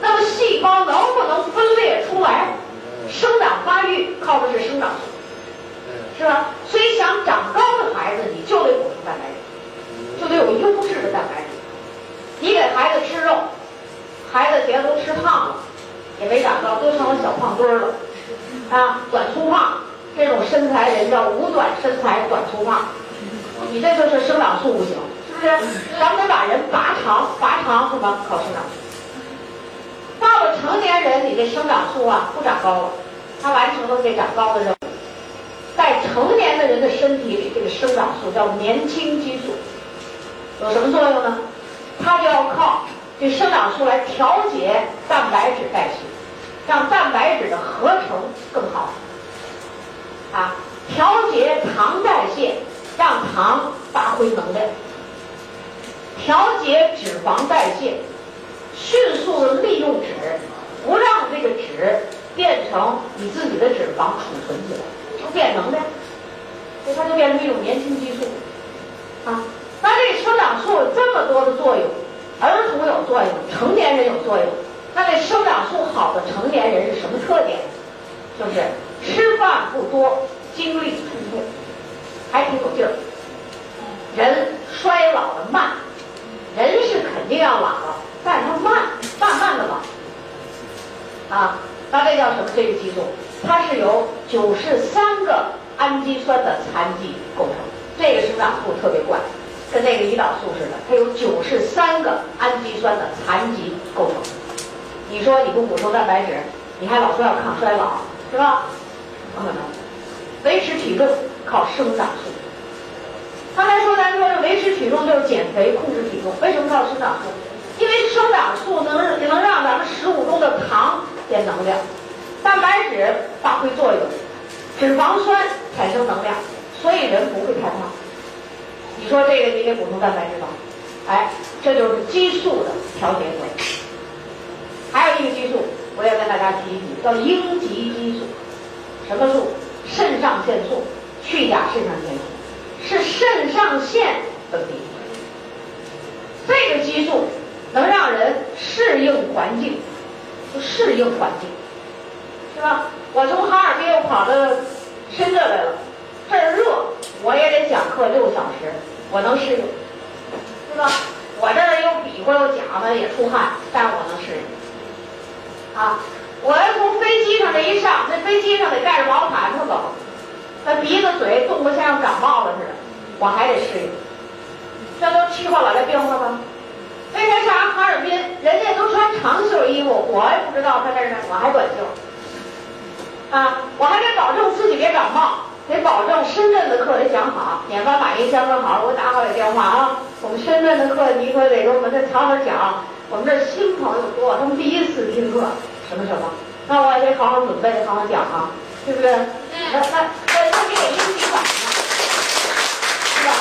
那么细胞能不能分裂出来？生长发育靠的是生长素，是吧？所以想长高的孩子，你就得补充蛋白质，就得有优质的蛋白质。你给孩子吃肉，孩子现在都吃胖了，也没长高，都成了小胖墩儿了，啊，短粗胖这种身材人叫五短身材短粗胖，你这就是生长素不行，是不是？咱们得把人拔长，拔长什么？靠生长。到了成年人，你这生长素啊不长高了，它完成了这长高的任务。在成年的人的身体里，这个生长素叫年轻激素，有什么作用呢？它就要靠这生长素来调节蛋白质代谢，让蛋白质的合成更好。啊，调节糖代谢，让糖发挥能量；调节脂肪代谢。迅速的利用脂，不让这个脂变成你自己的脂肪储存起来，就变能量，所以它就变成一种年轻激素。啊，那这生长素这么多的作用，儿童有作用，成年人有作用。那这生长素好的成年人是什么特点？就是吃饭不多，精力充沛，还挺有劲儿。人衰老的慢，人是肯定要老了。但是他慢，慢慢的老，啊，那这叫什么？这个激素，它是由九十三个氨基酸的残基构成。这个生长素特别怪，跟那个胰岛素似的，它有九十三个氨基酸的残基构成。你说你不补充蛋白质，你还老说要抗衰老，是吧？不可能。维持体重靠生长素。刚才说咱说这维持体重就是减肥控制体重，为什么靠生长素？因为生长素能能让咱们食物中的糖变能量，蛋白质发挥作用，脂肪酸产生能量，所以人不会太胖。你说这个你得补充蛋白质吧？哎，这就是激素的调节作用。还有一个激素，我要跟大家提一提，叫应激激素。什么素？肾上腺素，去甲肾上腺素，是肾上腺分泌。这个激素。能让人适应环境，就适应环境，是吧？我从哈尔滨又跑到深圳来了，这儿热，我也得讲课六小时，我能适应，是吧？我这又比划又讲的也出汗，但我能适应。啊，我要从飞机上这一上，那飞机上得盖着毛毯子走，那鼻子嘴冻得像要感冒了似的，我还得适应。这都气候老来病了吗？为啥上哈尔滨，人家都穿长袖衣服，我也不知道他这儿呢，我还短袖。啊，我还得保证自己别感冒，得保证深圳的课得讲好研发马云相中好我打好点电话啊。我们深圳的课你可得给我们再好好讲我们这新朋友多他们第一次听课什么什么那我也得好好准备好好讲啊对不对？那那那你得应急反应是吧？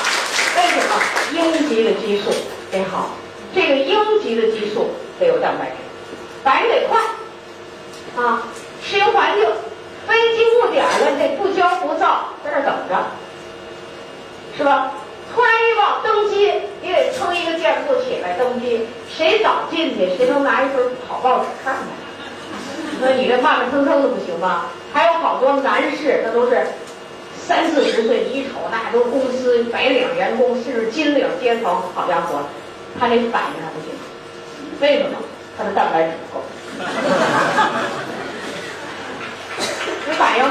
为什么？应急的激素得好这个应急的激素得有蛋白质反应得快啊适应环境飞机误点了，你得不骄不躁，在这等着，是吧？突然一忘登机，你得撑一个箭步起来登机，谁早进去，谁能拿一份好报纸看看。那你这慢慢腾腾的不行吧？还有好多男士，那都是三四十岁，你一瞅那都公司白领员工，甚至金领阶层，好家伙，他这反应还不行。为什么？他的蛋白质不够。没反应，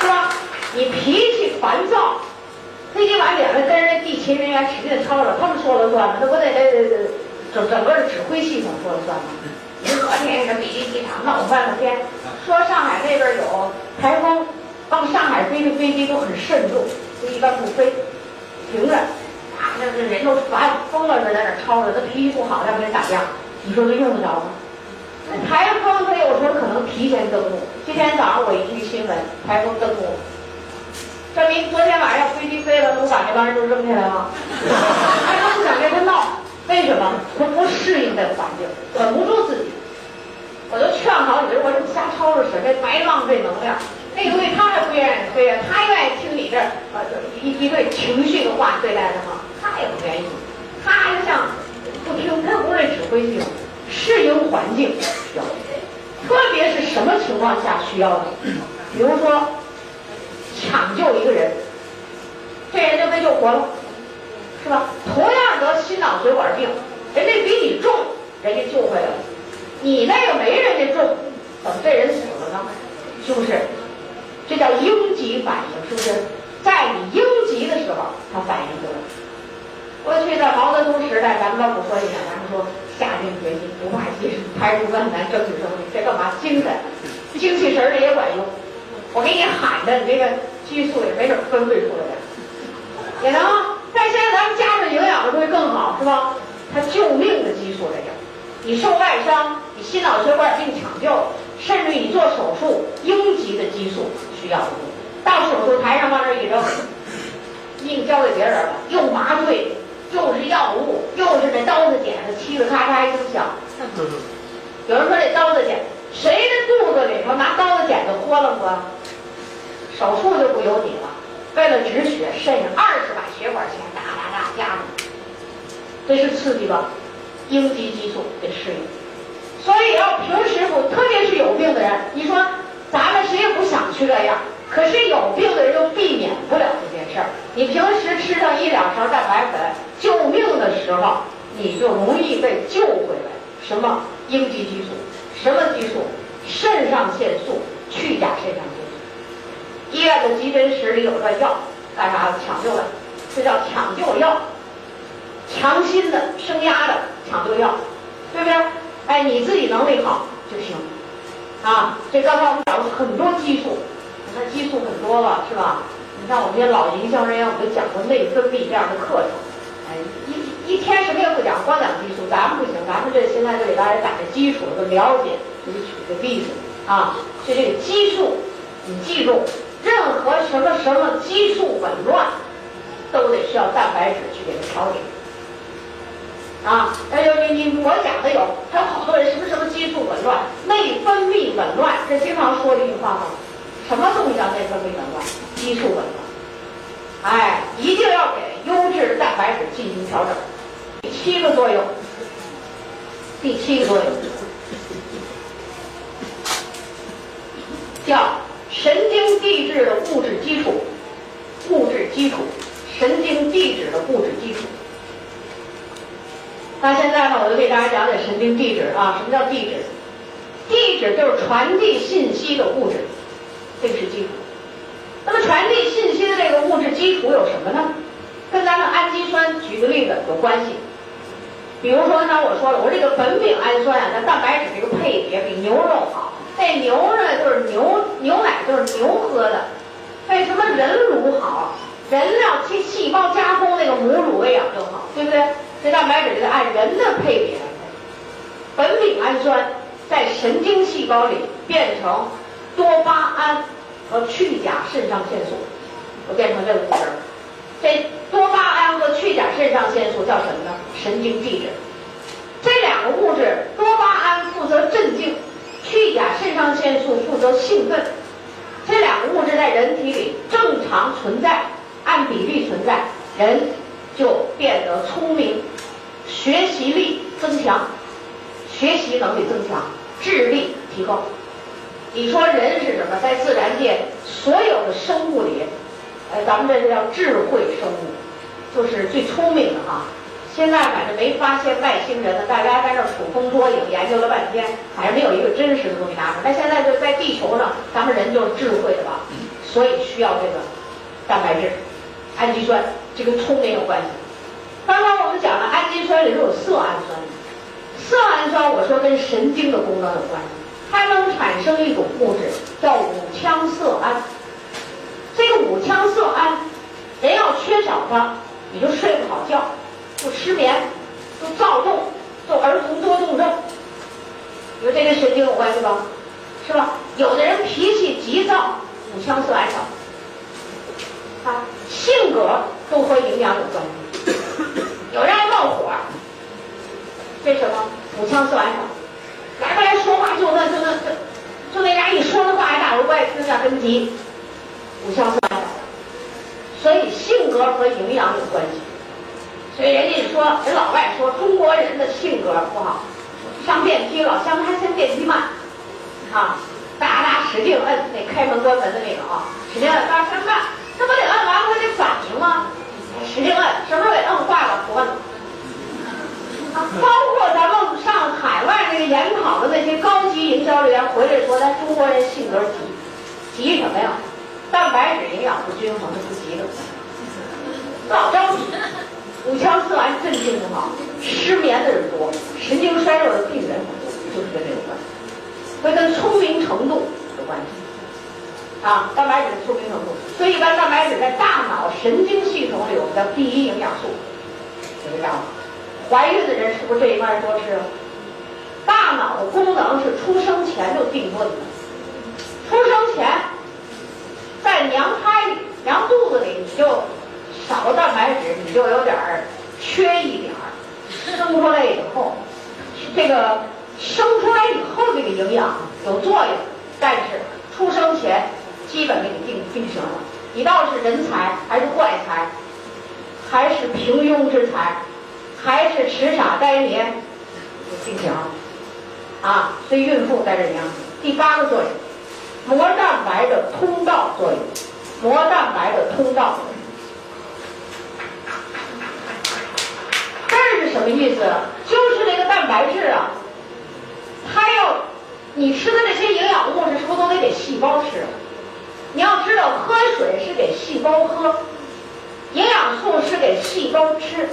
是吧？你脾气烦躁，飞机晚两个，跟人地勤人员使劲吵吵，他们说了算吗？那不得得得整整个的指挥系统说了算吗？您昨天这比利机场闹翻了天，说上海那边有台风，往上海飞的飞机都很慎重，就一般不飞，停着，啊，那这人都烦疯了似的，在那吵着，他脾气不好，要跟人打架，你说这用得着吗？台风它有时候可能提前登陆。今天早上我一听新闻，台风登陆，证明昨天晚上飞机飞了，能把那帮人都扔下来吗？还不想跟他闹，为什么？他不适应这个环境，稳不住自己。我就劝好你，我这瞎吵吵使，这白浪费能量。那个对他还不愿意飞啊，他愿意听你这呃一一对情绪的话对待他吗？他也不愿意。他就像不听，他不是指挥系统。适应环境需要，特别是什么情况下需要的？比如说抢救一个人，这人就被救活了，是吧？同样得心脑血管病，人家比你重，人家救回来了，你那个没人家重，怎么这人死了呢？是不是？这叫应急反应，是不是？在你应急的时候，他反应过来。过去在毛泽东时代，咱们老不说这个，咱们说。下定决心不怕牺牲，排除万难争取胜利，这干嘛？精神、精气神儿的也管用。我给你喊的，你这个激素也没准分泌出来，也能。但现在咱们加上营养的东西更好，是吧？它救命的激素这叫。你受外伤，你心脑血管病抢救，甚至你做手术，应急的激素需要的。到手术台上往这一扔，命交给别人了，又麻醉。又是药物，又是那刀子剪子，嘁哩咔嚓一声响。有人说这刀子剪，谁的肚子里头拿刀子剪子豁楞过？手术就不由你了。为了止血，肾上二十把血管钳，哒哒哒夹着，这是刺激吧？应激激素得适应。所以要平时不，特别是有病的人，你说咱们谁也不想去这样。可是有病的人又避免不了这件事儿。你平时吃上一两勺蛋白粉，救命的时候你就容易被救回来。什么应激激素？什么激素？肾上腺素、去甲肾上腺素。医院的急诊室里有个药，干啥的？抢救的，这叫抢救药，强心的、升压的抢救药，对不对？哎，你自己能力好就行。啊，这刚才我们讲了很多激素。那激素很多了，是吧？你看我们这些老营销人员，我们讲过内分泌这样的课程。哎，一一天什么也不讲，光讲激素，咱们不行。咱们这现在就给大家打个基础的了解，给你举个例子啊。就这个激素，你记住，任何什么什么激素紊乱，都得需要蛋白质去给它调理。啊，哎呦，你你我讲的有，还有好多人什么什么激素紊乱、内分泌紊乱，这经常说的一句话吗？什么东西叫内分泌紊乱、激素紊乱？哎，一定要给优质的蛋白质进行调整。第七个作用，第七个作用叫神经递质的物质基础，物质基础，神经递质的物质基础。那现在呢，我就给大家讲讲神经递质啊，什么叫递质？递质就是传递信息的物质。这是基础。那么传递信息的这个物质基础有什么呢？跟咱们氨基酸举个例子有关系。比如说刚才我说了，我这个苯丙氨酸啊，它蛋白质这个配比比牛肉好。那牛呢就是牛牛奶就是牛喝的。为什么人乳好？人要去细胞加工那个母乳喂养更好，对不对？这蛋白质就得按人的配比来。苯丙氨酸在神经细胞里变成。多巴胺和去甲肾上腺素，都变成这五个人。这多巴胺和去甲肾上腺素叫什么呢？神经递质。这两个物质，多巴胺负责镇静，去甲肾上腺素负责兴奋。这两个物质在人体里正常存在，按比例存在，人就变得聪明，学习力增强，学习能力增强，智力提高。你说人是什么？在自然界所有的生物里，呃，咱们这叫智慧生物，就是最聪明的哈。现在反正没发现外星人呢，大家在这捕风捉影，研究了半天，还没有一个真实的东西拿出来。那现在就在地球上，咱们人就是智慧的吧，所以需要这个蛋白质、氨基酸，这跟聪明有关系。刚刚我们讲了，氨基酸里头有色氨酸，色氨酸我说跟神经的功能有关系，生一种物质叫五羟色胺。这个五羟色胺，人要缺少它，你就睡不好觉。就失眠，就躁动，就儿童多动症，你说这跟神经有关系吧？是吧？有的人脾气急躁，五羟色胺少，啊，性格都和营养有关系。有人爱冒火，这什么？五羟色胺少，来不来说话就那就那就就那俩一说的话还大不爱听下跟急，五羟色胺少，所以性格和营养有关系。所以人家一说，人老外说中国人的性格不好，上电梯老乡还嫌电梯慢，啊，哒哒使劲摁那开门关门的那个啊，使劲摁，大声慢，那不得摁完了他得反应吗？使劲摁，什么时候给摁坏了不摁。包括咱们上海外那个研讨的那些高级营销人员回来说，咱中国人性格急，急什么呀？蛋白质营养不均衡，是不急的，老着急。五羟色胺镇静不好，失眠的人多，神经衰弱的病人很多，就是跟这有关系，会跟聪明程度有关系。啊，蛋白质的聪明程度，所以一般蛋白质在大脑神经系统里我们叫第一营养素，就这样。怀孕的人是不是这一块多吃？大脑的功能是出生前就定论的，出生前在娘胎里、娘肚子里你就。少了蛋白质，你就有点儿缺一点儿。生出来以后，这个生出来以后这个营养有作用，但是出生前基本给你定定型了。你倒是人才还是怪才，还是平庸之才，还是痴傻呆年，定型了啊！所以孕妇在这里啊，第八个作用，膜蛋白的通道作用，膜蛋白的通道。这是什么意思？就是那个蛋白质啊，它要你吃的那些营养物质，是不是都得给细胞吃？你要知道，喝水是给细胞喝，营养素是给细胞吃。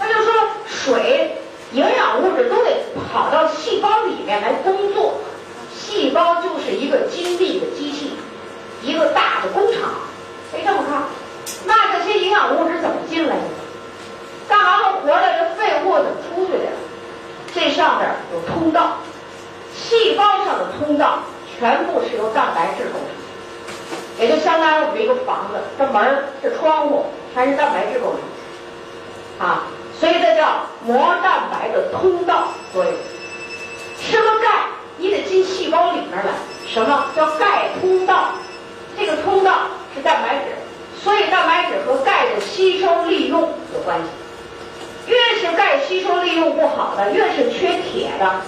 那就说，水、营养物质都得跑到细胞里面来工作。细胞就是一个精密的机器，一个大的工厂。可以这么看，那这些营养物质怎么进来的？干完了活了，这废物怎么出去的？这上面有通道，细胞上的通道全部是由蛋白质构成，也就相当于我们一个房子，这门儿、这窗户全是蛋白质构成，啊，所以这叫膜蛋白的通道作用。吃了钙，你得进细胞里面来，什么叫钙通道？这个通道是蛋白质，所以蛋白质和钙的吸收利用有关系。越是钙吸收利用不好的，越是缺铁的、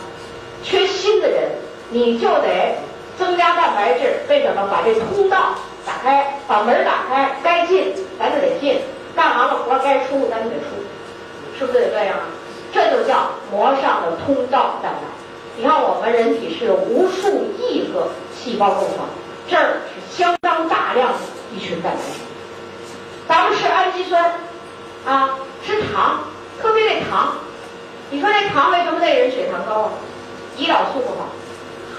缺锌的人，你就得增加蛋白质。为什么？把这通道打开，把门打开，该进咱就得进，干完了活该出咱就得出，是不是得这样？这就叫膜上的通道蛋白。你看我们人体是无数亿个细胞构成，这儿是相当大量的一群蛋白质。咱们吃氨基酸，啊，吃糖。特别那糖，你说那糖为什么那人血糖高啊？胰岛素不好，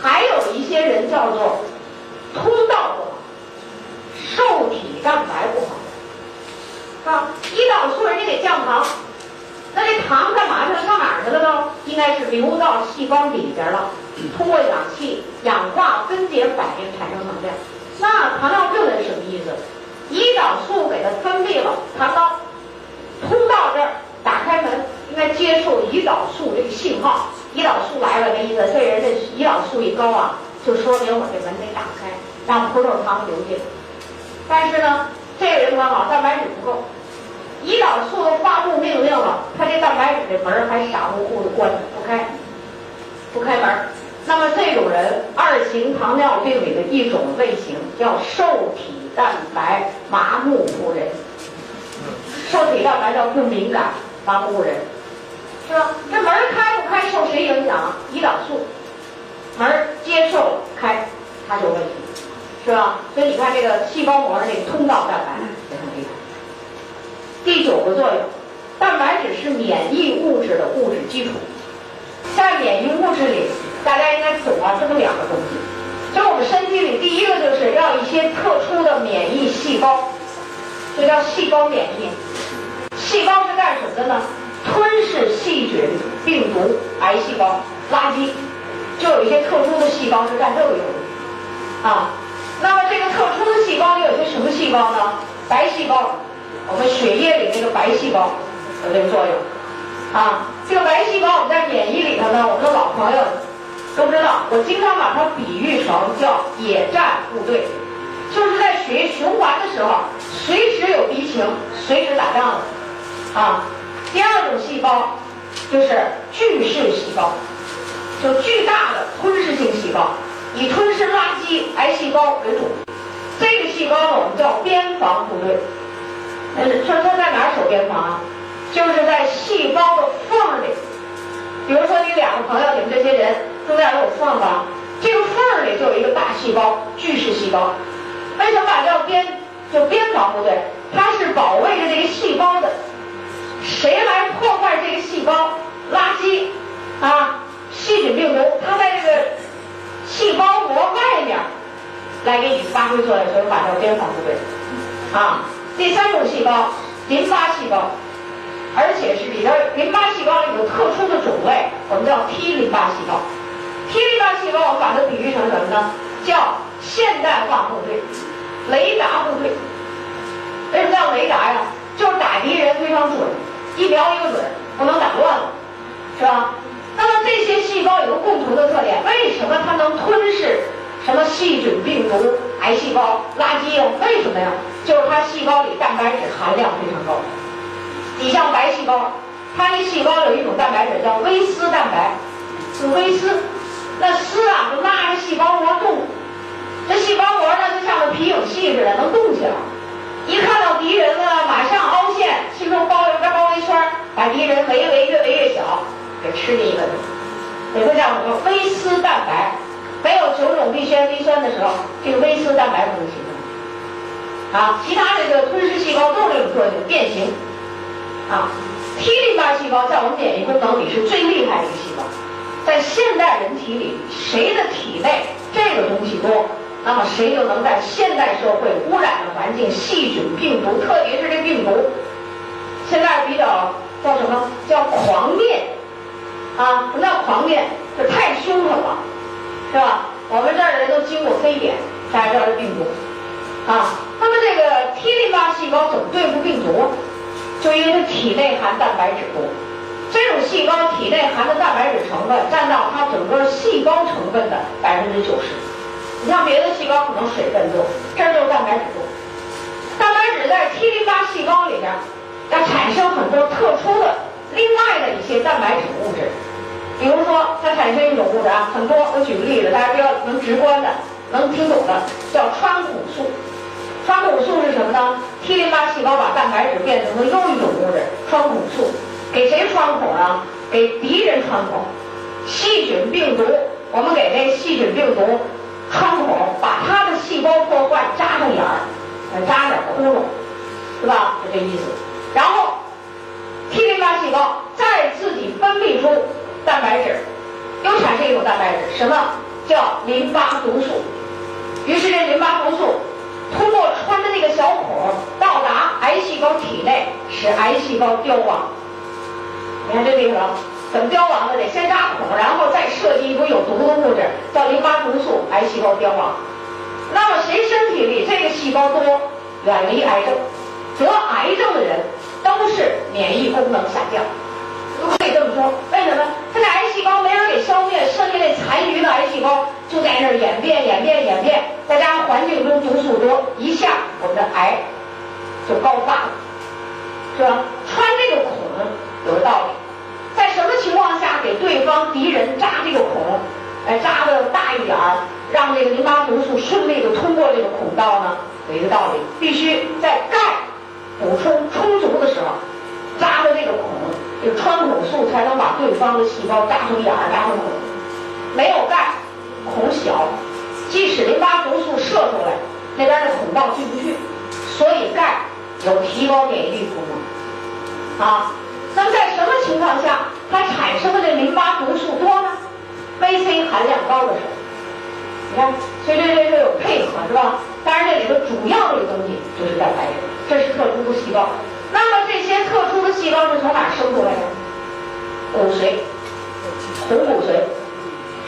还有一些人叫做通道不好，受体蛋白不好，啊，胰岛素人家得降糖，那这糖干嘛去了？上哪儿去了都？应该是流到细胞里边了，通过氧气氧化分解反应产生能量。那糖尿病人什么意思？胰岛素给它分泌了糖高，通到这儿，打开门，应该接受胰岛素这个信号。胰岛素来了，这意思，这人的胰岛素一高啊，就说明我这门得打开，让葡萄糖流进。但是呢，这个人可好，蛋白质不够，胰岛素都发布命令了，他这蛋白质这门还傻乎乎的关着不开，不开门。那么这种人，二型糖尿病里的一种类型叫受体蛋白麻木不仁。受体蛋白叫不敏感麻木不仁。是吧？这门开不开受谁影响？胰岛素。门接受开，它就有问题，是吧？所以你看这个细胞膜的这个通道蛋白也很厉害。第九个作用，蛋白质是免疫物质的物质基础。在免疫物质里，大家应该懂啊，这么两个东西，就我们身体里第一个就是要一些特殊的免疫细胞，这叫细胞免疫。细胞是干什么的呢？吞噬细菌、病毒、癌细胞、垃圾，就有一些特殊的细胞是干这个用的啊。那么这个特殊的细胞里有些什么细胞呢？白细胞，我们血液里那个白细胞有这个作用啊。这个白细胞我们在免疫里头呢，我们的老朋友都知道，我经常把它比喻成叫野战部队，就是在血液循环的时候，随时有敌情，随时打仗的啊。第二种细胞就是巨噬细胞，就巨大的吞噬性细胞，以吞噬垃圾癌细胞为主。这个细胞呢，我们叫边防部队。嗯，说它在哪儿守边防啊？就是在细胞的缝里。比如说，你两个朋友，你们这些人中间有缝吧？这个缝里就有一个大细胞，巨噬细胞。为什么把叫边？就边防部队，它是保卫着这个细胞的。谁来破坏这个细胞垃圾啊？细菌病毒，它在这个细胞膜外面来给你发挥作用，所以把它叫边防部队啊。第三种细胞淋巴细胞，而且是里边淋巴细胞里有特殊的种类，我们叫 T 淋巴细胞。T 淋巴细胞我们把它比喻成什么呢？叫现代化部队、雷达部队。为什么叫雷达呀？就是打敌人非常准。一瞄一个准，不能打乱了，是吧？那么这些细胞有个共同的特点，为什么它能吞噬什么细菌、病毒、癌细胞、垃圾呀？为什么呀？就是它细胞里蛋白质含量非常高。你像白细胞，它一细胞有一种蛋白质叫微丝蛋白，是微丝，那丝啊就拉着细胞膜动，这细胞膜呢就像个皮影戏似的，能动起来。一看到敌人了，马上凹陷，形成包有个包围圈，把敌人围围越围越小，给吃进一个肚。也就叫什么微丝蛋白？没有九种必需氨基酸的时候，这个微丝蛋白不能形成。啊，其他的这个吞噬细胞都有这种作用，变形。啊，T 淋巴细胞在我们免疫功能里是最厉害的一个细胞，在现代人体里，谁的体内这个东西多？那么谁就能在现代社会污染的环境、细菌、病毒，特别是这病毒，现在比较叫什么叫狂变啊？什么叫狂变？这太凶狠了，是吧？我们这儿的人都经过非典，大家知道这病毒啊。那么这个 T 淋巴细胞怎么对付病毒？就因为它体内含蛋白质多，这种细胞体内含的蛋白质成分占到它整个细胞成分的百分之九十。你像别的细胞可能水分多，这儿就是蛋白质多。蛋白质在 T 淋巴细胞里边要产生很多特殊的另外的一些蛋白质物质，比如说它产生一种物质啊，很多。我举个例子，大家比较能直观的、能听懂的，叫穿孔素。穿孔素是什么呢？T 淋巴细胞把蛋白质变成了又一种物质，穿孔素，给谁穿孔啊？给敌人穿孔，细菌、病毒，我们给那细菌、病毒。穿孔把它的细胞破坏，扎上眼儿，扎点窟窿，是吧？就这意思。然后，T 淋巴细胞再自己分泌出蛋白质，又产生一种蛋白质，什么叫淋巴毒素？于是这淋巴毒素通过穿的那个小孔到达癌细胞体内，使癌细胞凋亡。你看这地方。怎么凋亡的？得先扎孔，然后再设计一种有毒的物质，叫淋巴毒素，癌细胞凋亡。那么谁身体里这个细胞多，远离癌症。得癌症的人都是免疫功能下降，都可以这么说。为什么？他这癌细胞没人给消灭，剩下那残余的癌细胞就在那儿演变、演变、演变，再加上环境中毒素多，一下我们的癌就高发了，是吧？穿这个孔有个道理，在什么情况下给对方敌人扎这个孔，哎，扎的大一点儿，让这个淋巴毒素顺利的通过这个孔道呢？有一个道理，必须在钙。补充充足的时候，扎的这个孔，这个穿孔素才能把对方的细胞扎成眼儿、扎成孔。没有钙，孔小，即使淋巴毒素射出来，那边的孔道进不去。所以钙有提高免疫力功能。啊，那么在什么情况下它产生的这淋巴毒素多呢？VC 含量高的时候，你看，所以这这这有配合是吧？当然这里头主要的一个东西就是蛋白质。这是特殊的细胞，那么这些特殊的细胞是从哪生出来的？骨髓，红骨髓，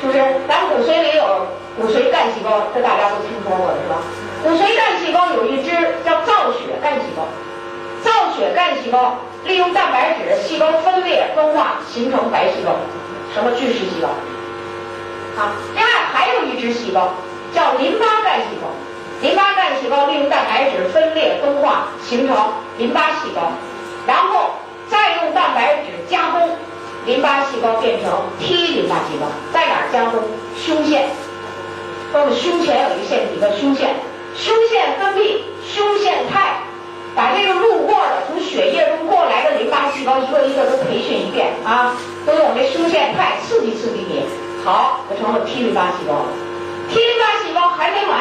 是不是？咱骨髓里有骨髓干细胞，这大家都听说过是吧？骨髓干细胞有一支叫造血干细胞，造血干细胞利用蛋白质，细胞分裂分化形成白细胞，什么巨噬细胞？啊，另外还有一支细胞叫淋巴干细胞。淋巴干细胞利用蛋白质分裂分化形成淋巴细胞，然后再用蛋白质加工，淋巴细胞变成 T 淋巴细胞。在哪儿加工？胸腺。说我们胸前有一个腺体叫胸腺，胸腺分泌胸腺肽，把这个路过的从血液中过来的淋巴细胞一个一个都培训一遍啊，都用这胸腺肽刺激刺激你，好，就成了 T 淋巴细胞了。T 淋巴细胞还没完。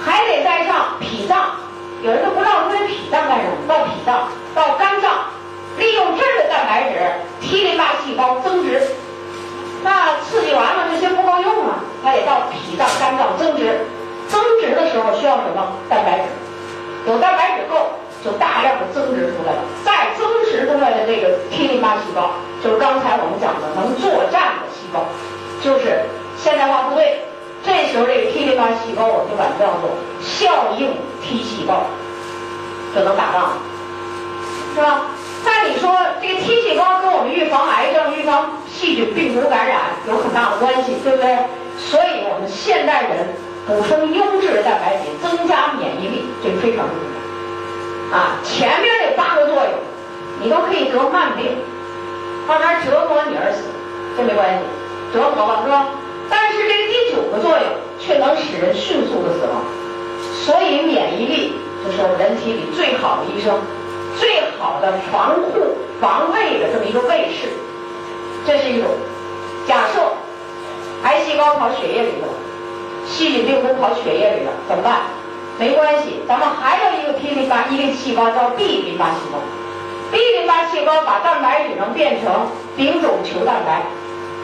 还得再上脾脏，有人都不知道这脾脏干什么，到脾脏，到肝脏，利用这儿的蛋白质，T 淋巴细胞增殖。那刺激完了这些不够用啊，还得到脾脏、肝脏增殖。增殖的时候需要什么？蛋白质。有蛋白质够，就大量的增殖出来了。再增殖出来的这个 T 淋巴细胞，就是刚才我们讲的能作战的细胞，就是现代化部队。这时候，这个 T 淋巴细胞，我们就把它叫做效应 T 细胞，就能打仗了，是吧？但你说这个 T 细胞跟我们预防癌症、预防细菌病毒感染有很大的关系，对不对？所以我们现代人补充优质的蛋白质，增加免疫力，这个非常重要。啊，前面那八个作用，你都可以得慢病，慢慢折磨你而死，这没关系，折磨吧，是吧？但是这个第九个作用却能使人迅速的死亡，所以免疫力就是人体里最好的医生，最好的防护防卫的这么一个卫士。这是一种假设，癌细胞跑血液里了，细菌病毒跑血液里了，怎么办？没关系，咱们还有一个 T 淋巴一个细胞叫 B 淋巴细胞，B 淋巴细胞把蛋白质能变成丙种球蛋白，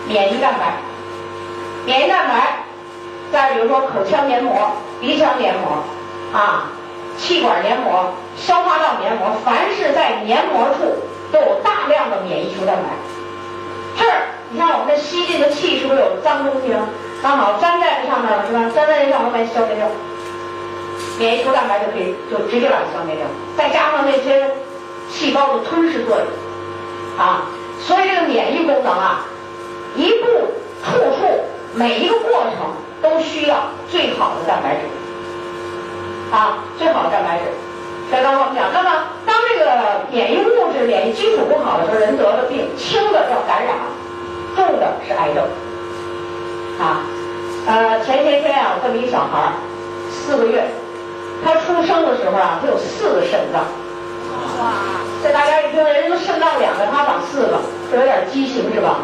免疫蛋白。免疫蛋白，再比如说口腔黏膜、鼻腔黏膜，啊，气管黏膜、消化道黏膜，凡是在黏膜处都有大量的免疫球蛋白。这儿，你看我们这吸进的气是不是有脏东西啊？刚好粘在这上面了，是吧？粘在这上面把它消灭掉，免疫球蛋白就可以就直接把它消灭掉。再加上那些细胞的吞噬作用，啊，所以这个免疫功能啊，一步处处。每一个过程都需要最好的蛋白质，啊，最好的蛋白质。所以刚才我们讲，那么当这个免疫物质、免疫基础不好的时候，人得的病轻的叫感染，重的是癌症。啊，呃，前些天啊，我这么一小孩儿，四个月，他出生的时候啊，他有四个肾脏。哇！这大家一听，人家都肾脏两个，他长四个，这有点畸形是吧？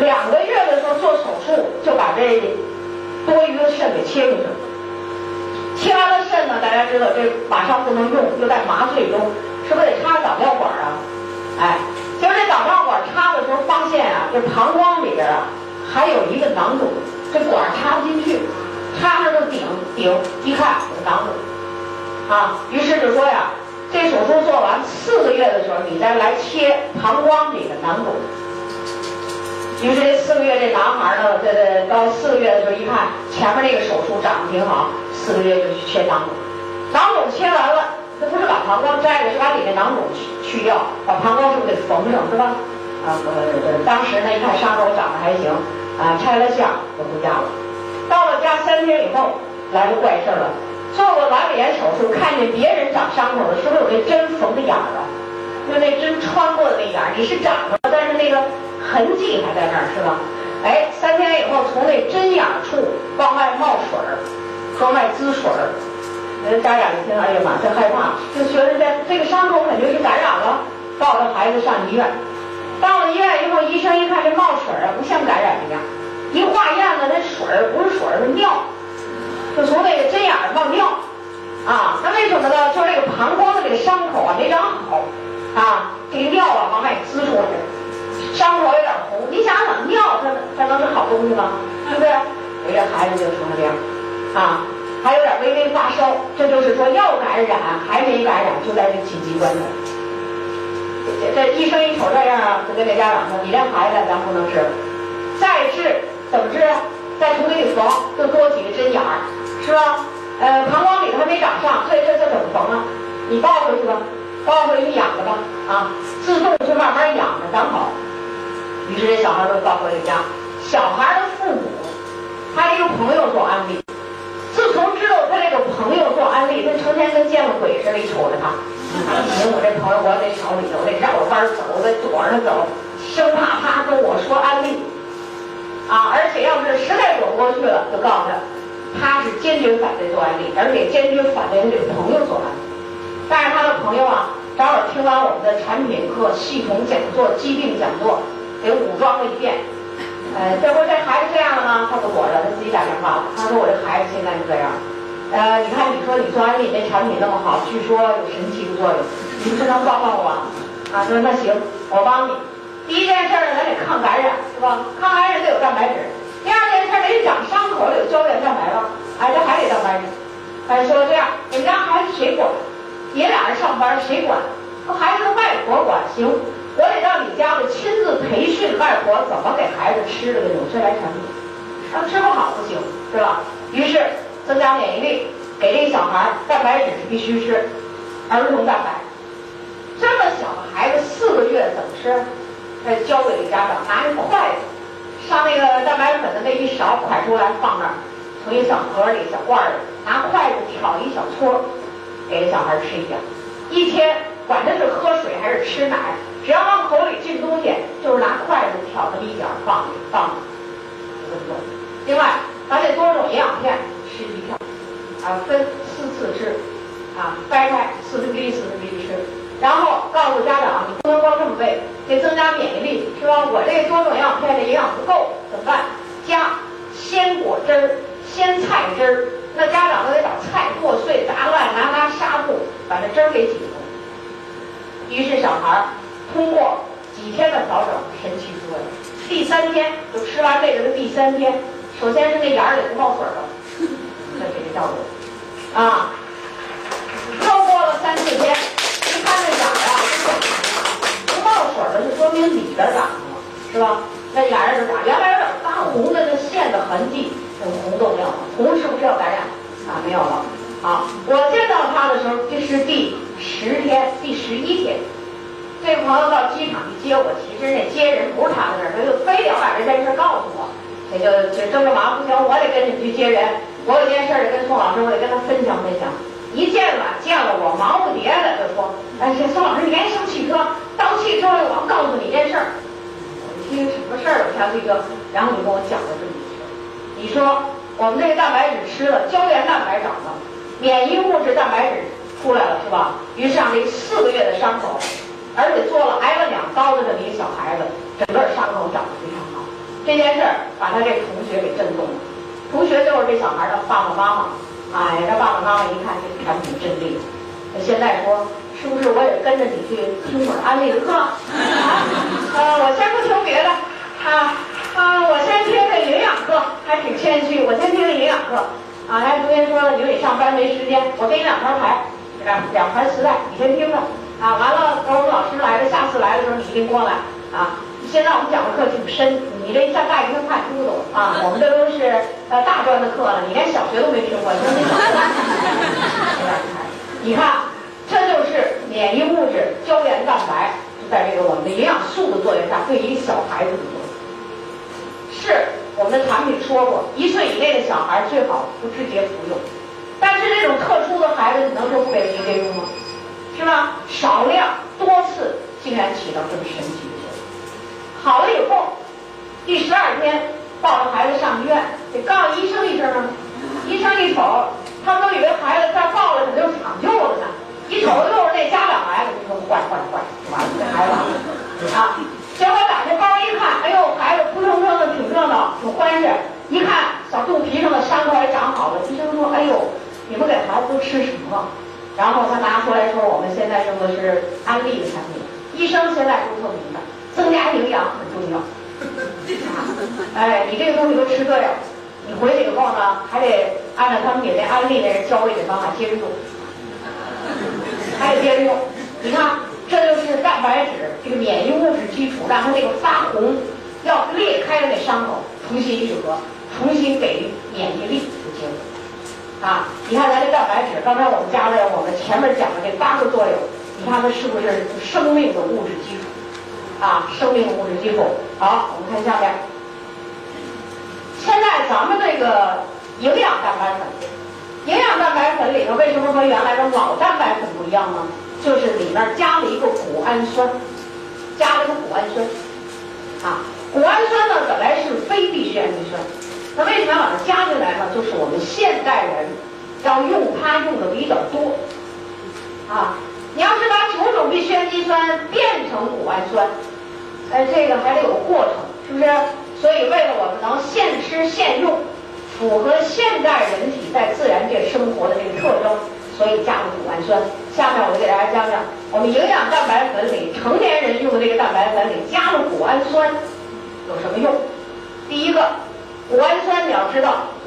两个月的时候做手术，就把这多余的肾给切出去了。切完了肾呢，大家知道这马上不能用，又在麻醉中，是不是得插导尿管啊？哎，结果这导尿管插的时候发现啊，这膀胱里边啊还有一个囊肿，这管插不进去，插上就顶顶一看有囊肿，啊，于是就说呀，这手术做完四个月的时候，你再来切膀胱里的囊肿。于是这四个月这男孩呢，这这到四个月的时候一看，前面那个手术长得挺好，四个月就去切囊肿，囊肿切完了，那不是把膀胱摘了，是把里面囊肿去去掉，把膀胱是不是给缝上，是吧？啊，呃，当时呢一看伤口长得还行，啊，拆了线就回家了。到了家三天以后，来个怪事儿了。做过阑尾炎手术，看见别人长伤口的时候有那针缝的眼儿啊？就那针穿过的那眼儿，你是长了，但是那个痕迹还在那儿，是吧？哎，三天以后，从那针眼处往外冒水儿，往外滋水儿。那家长一听，哎呀妈，这害怕，就觉得这这个伤口肯定是感染了，抱着孩子上医院。到了医院以后，医生一看这冒水儿啊，不像感染一样，一化验了，那水儿不是水儿，是尿。就从那个针眼儿冒尿，啊，那为什么呢？就是这个膀胱的这个伤口啊没长好，啊，这个尿啊往外滋出来，伤口有点红。你想想，尿它它能是好东西吗？对不对？我这孩子就成了这样，啊，还有点微微发烧，这就是说要感染还没感染，就在这紧急关头。这这医生一瞅这样啊，就跟这家长说：“你这孩子咱不能治，再治怎么治？再重给你缝，就多几个针眼儿。”是吧？呃，膀胱里头还没长上，这这这怎么缝啊？你抱回去吧，抱回去养着吧，啊，自动就慢慢养着长好。于是这小孩都抱回了家。小孩的父母，他一个朋友做安利，自从知道他这个朋友做安利，他成天跟见了鬼似的，瞅着他，行，我这朋友我得找里头，我得绕着弯走，我得躲着他走，生怕他跟我说安利，啊，而且要是实在躲不过去了，就告诉他。他是坚决反对做安利，而且坚决反对他这个朋友做安利。但是他的朋友啊，正好听完我们的产品课、系统讲座、疾病讲座，给武装了一遍。呃，这不这孩子这样了吗？他不躲着，他自己打电话了。他说我这孩子现在就这样。呃，你看你说你做安利那产品那么好，据说有神奇的作用，你不能帮帮我啊？说那行，我帮你。第一件事儿，咱得抗感染，是吧？抗感染得有蛋白质。第二件事儿得长伤口了有胶原蛋白吧？哎，这还得蛋白质。哎，说这样，你们家孩子谁管？爷俩人上班谁管？说孩子的外婆管。行，我得让你家的亲自培训外婆怎么给孩子吃这个纽崔莱产品。他，吃不好不行，是吧？于是增加免疫力，给这个小孩蛋白质是必须吃，儿童蛋白。这么小的孩子四个月怎么吃？再教给这家长拿一筷子。上那个蛋白粉的那一勺蒯出来放那儿，从一小盒里、小罐里拿筷子挑一小撮，给这小孩吃一点。一天，管他是喝水还是吃奶，只要往口里进东西，就是拿筷子挑那么一点放放。另外，把这多种营养片吃一片，啊，分四次吃，啊，掰开四分之一、四分之一吃。然后告诉家长，你不能光这么喂，得增加免疫力，是吧？我这多种营养片的营养不够，怎么办？加鲜果汁儿、鲜菜汁儿。那家长都得把菜剁碎、砸烂，拿拿纱布把这汁儿给挤出来。于是小孩儿通过几天的调整，神奇多了。第三天就吃完这个的第三天，首先是那眼儿里不冒水了，再给他照顾啊。又过了三四天。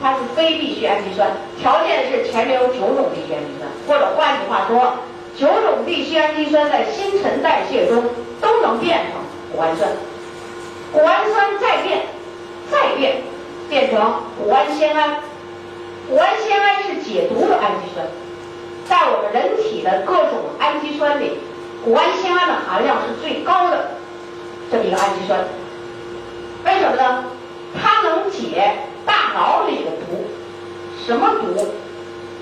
它是非必需氨基酸，条件是前面有九种必需氨基酸，或者换句话说，九种必需氨基酸在新陈代谢中都能变成谷氨酸，谷氨酸再变，再变。变成谷氨酰胺，谷氨酰胺是解毒的氨基酸，在我们人体的各种氨基酸里，谷氨酰胺的含量是最高的这么一个氨基酸。为什么呢？它能解大脑里的毒。什么毒？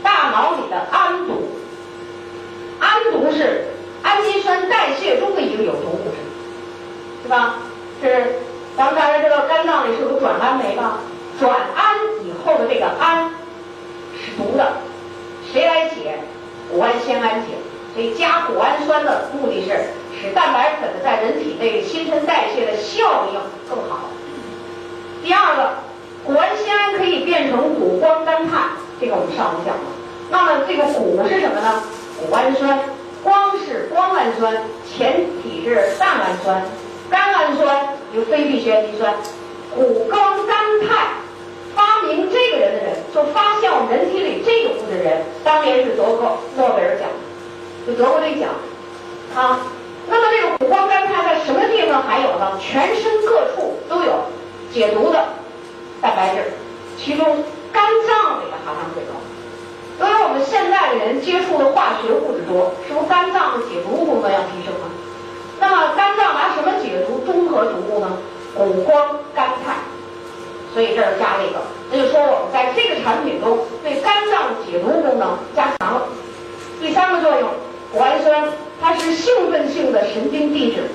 大脑里的氨毒。氨毒是氨基酸代谢中的一个有毒物质，是吧？是咱们大家知道肝脏里是有转氨酶吧？转氨以后的这个氨是毒的，谁来解？谷氨酰胺解。所以加谷氨酸的目的是使蛋白粉的在人体内新陈代谢的效应更好。第二个，谷氨酰胺可以变成谷胱甘肽，这个我们上午讲了。那么这个谷是什么呢？谷氨酸，光是胱氨酸，前体是蛋氨酸，甘氨酸由非必需氨基酸，谷胱甘肽。发明这个人的人，就发现我们人体里这个物质的人，当年是得过诺贝尔奖，就得过这奖，啊。那么这个谷胱甘肽在什么地方还有呢？全身各处都有解毒的蛋白质，其中肝脏里的含量最高。因为我们现在的人接触的化学物质多，是不是肝脏的解毒功能要提升啊？那么肝脏拿什么解毒中和毒物呢？谷胱甘肽。所以这儿加了一个，那就说我们在这个产品中对肝脏解毒功能加强了。第三个作用，谷氨酸它是兴奋性的神经递质，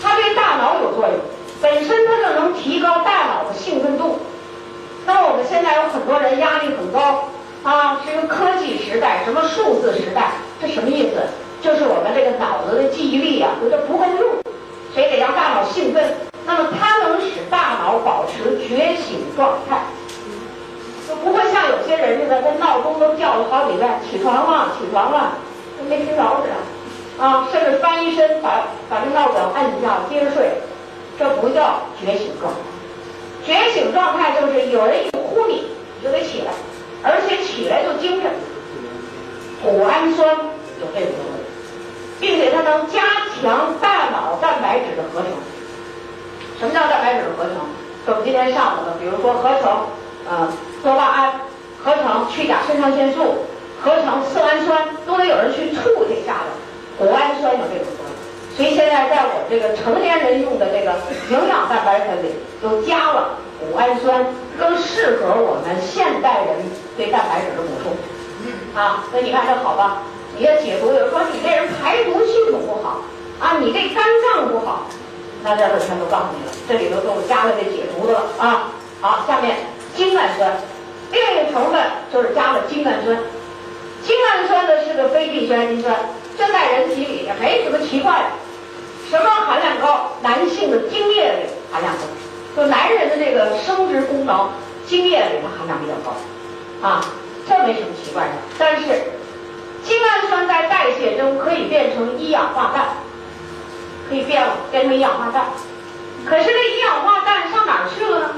它对大脑有作用，本身它就能提高大脑的兴奋度。那么我们现在有很多人压力很高啊，是一个科技时代，什么数字时代，这什么意思？就是我们这个脑子的记忆力啊有点不够用，所以得让大脑兴奋。那么它能使大脑保持觉醒状态，就不会像有些人似的，这闹钟都叫了好几遍，起床了，起床了，跟没听着似的，啊，甚至翻一身把把这闹表按一下，接着睡，这不叫觉醒状态。觉醒状态就是有人一呼你，你就得起来，而且起来就精神。谷氨酸有这个作用，并且它能加强大脑蛋白质的合成。什么叫蛋白质的合成？就我们今天上午的，比如说合成呃多巴胺，合成去甲肾上腺素，合成色氨酸，都得有人去促这下的。谷氨酸有这种，所以现在在我们这个成年人用的这个营养蛋白粉里，都加了谷氨酸更适合我们现代人对蛋白质的补充。啊，那你看这好吧？你要解毒，有人说你这人排毒系统不好啊，你这肝脏不好，那这个全都告诉你了，这里头都加了这解毒的了啊。好，下面精氨酸，另一个成分就是加了精氨酸。精氨酸呢是个非必需氨基酸，这在人体里也没什么奇怪的。什么含量高？男性的精液里含量高，就男人的这个生殖功能，精液里的含量比较高，啊，这没什么奇怪的。但是，精氨酸在代谢中可以变成一氧化氮，可以变了，变成一氧化氮。可是这一氧化氮上哪儿去了呢？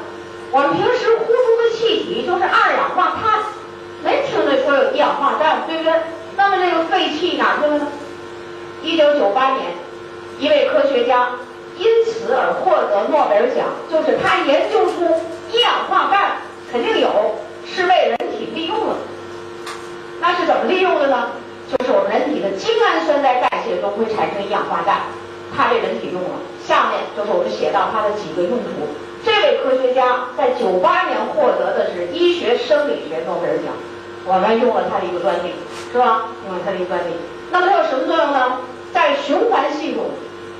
我们平时呼出的气体就是二氧化碳，没听得说有一氧化氮，对不对？那么这个废气哪去了呢？一九九八年，一位科学家因此而获得诺贝尔奖，就是他研究出一氧化氮肯定有，是为人体利用的。那是怎么利用的呢？就是我们人体的精氨酸在代谢中会产生一氧化氮，他被人体用了。下面就是我们写到它的几个用途。这位科学家在九八年获得的是医学生理学诺贝尔奖，我们用了它的一个专利，是吧？用了它的一个专利。那么它有什么作用呢？在循环系统，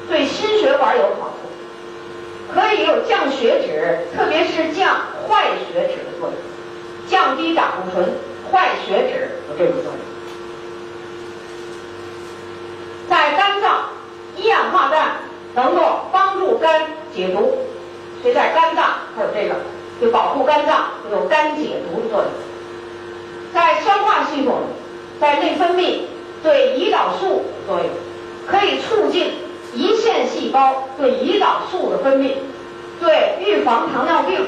对心血管有好处，可以有降血脂，特别是降坏血脂的作用，降低胆固醇、坏血脂有这种作用。在肝脏，一氧化氮能够帮助肝解毒。所以在肝脏它有这个，就保护肝脏有肝解毒的作用。在消化系统，在内分泌对胰岛素作用，可以促进胰腺细胞对胰岛素的分泌，对预防糖尿病，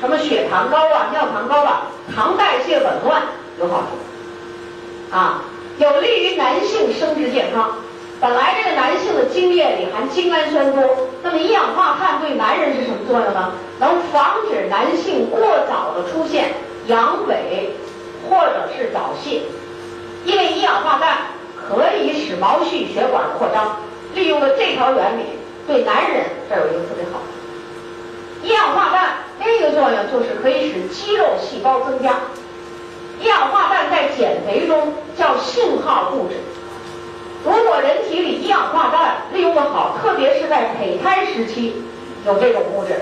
什么血糖高啊、尿糖高啊、糖代谢紊乱有好处。啊，有利于男性生殖健康。本来这个男性的精液里含精氨酸多，那么一氧化碳对男人是什么作用呢？能防止男性过早的出现阳痿或者是早泄，因为一氧化氮可以使毛细血管扩张。利用了这条原理，对男人这有一个特别好。一氧化氮另一个作用就是可以使肌肉细胞增加。一氧化氮在减肥中叫信号物质。如果人体里一氧化氮利用的好，特别是在胚胎时期有这种物质，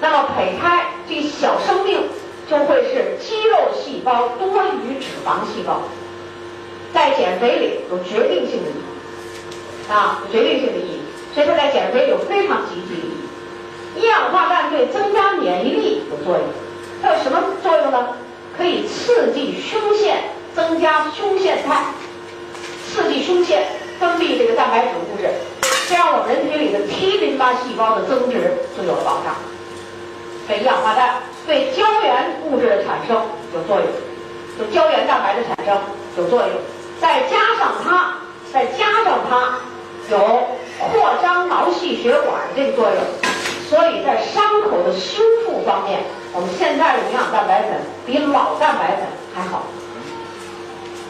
那么胚胎这小生命就会是肌肉细胞多于脂肪细胞，在减肥里有决定性的意义啊，有决定性的意义，所以它在减肥有非常积极的意义。一氧化氮对增加免疫力有作用，它有什么作用呢？可以刺激胸腺，增加胸腺肽，刺激胸腺。分泌这个蛋白质物质，这样我们人体里的 T 淋巴细胞的增殖就有了保障。这一氧化氮对胶原物质的产生有作用，就胶原蛋白的产生有作用。再加上它，再加上它有扩张毛细血管的这个作用，所以在伤口的修复方面，我们现在的营养蛋白粉比老蛋白粉还好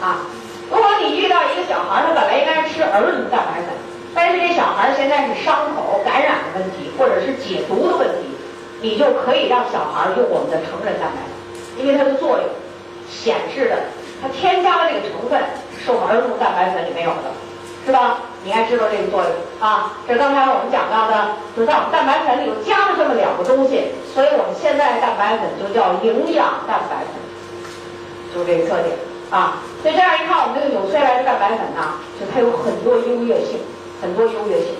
啊。如果你遇到一个小孩，他本来应该吃儿童蛋白粉，但是这小孩现在是伤口感染的问题，或者是解毒的问题，你就可以让小孩用我们的成人蛋白粉，因为它的作用显示的，它添加的这个成分是我们儿童蛋白粉里没有的，是吧？你应该知道这个作用啊。这刚才我们讲到的，就在我们蛋白粉里头加了这么两个东西，所以我们现在蛋白粉就叫营养蛋白粉，就这个特点。啊，所以这样一看，我们这个纽崔莱的蛋白粉呢，就它有很多优越性，很多优越性。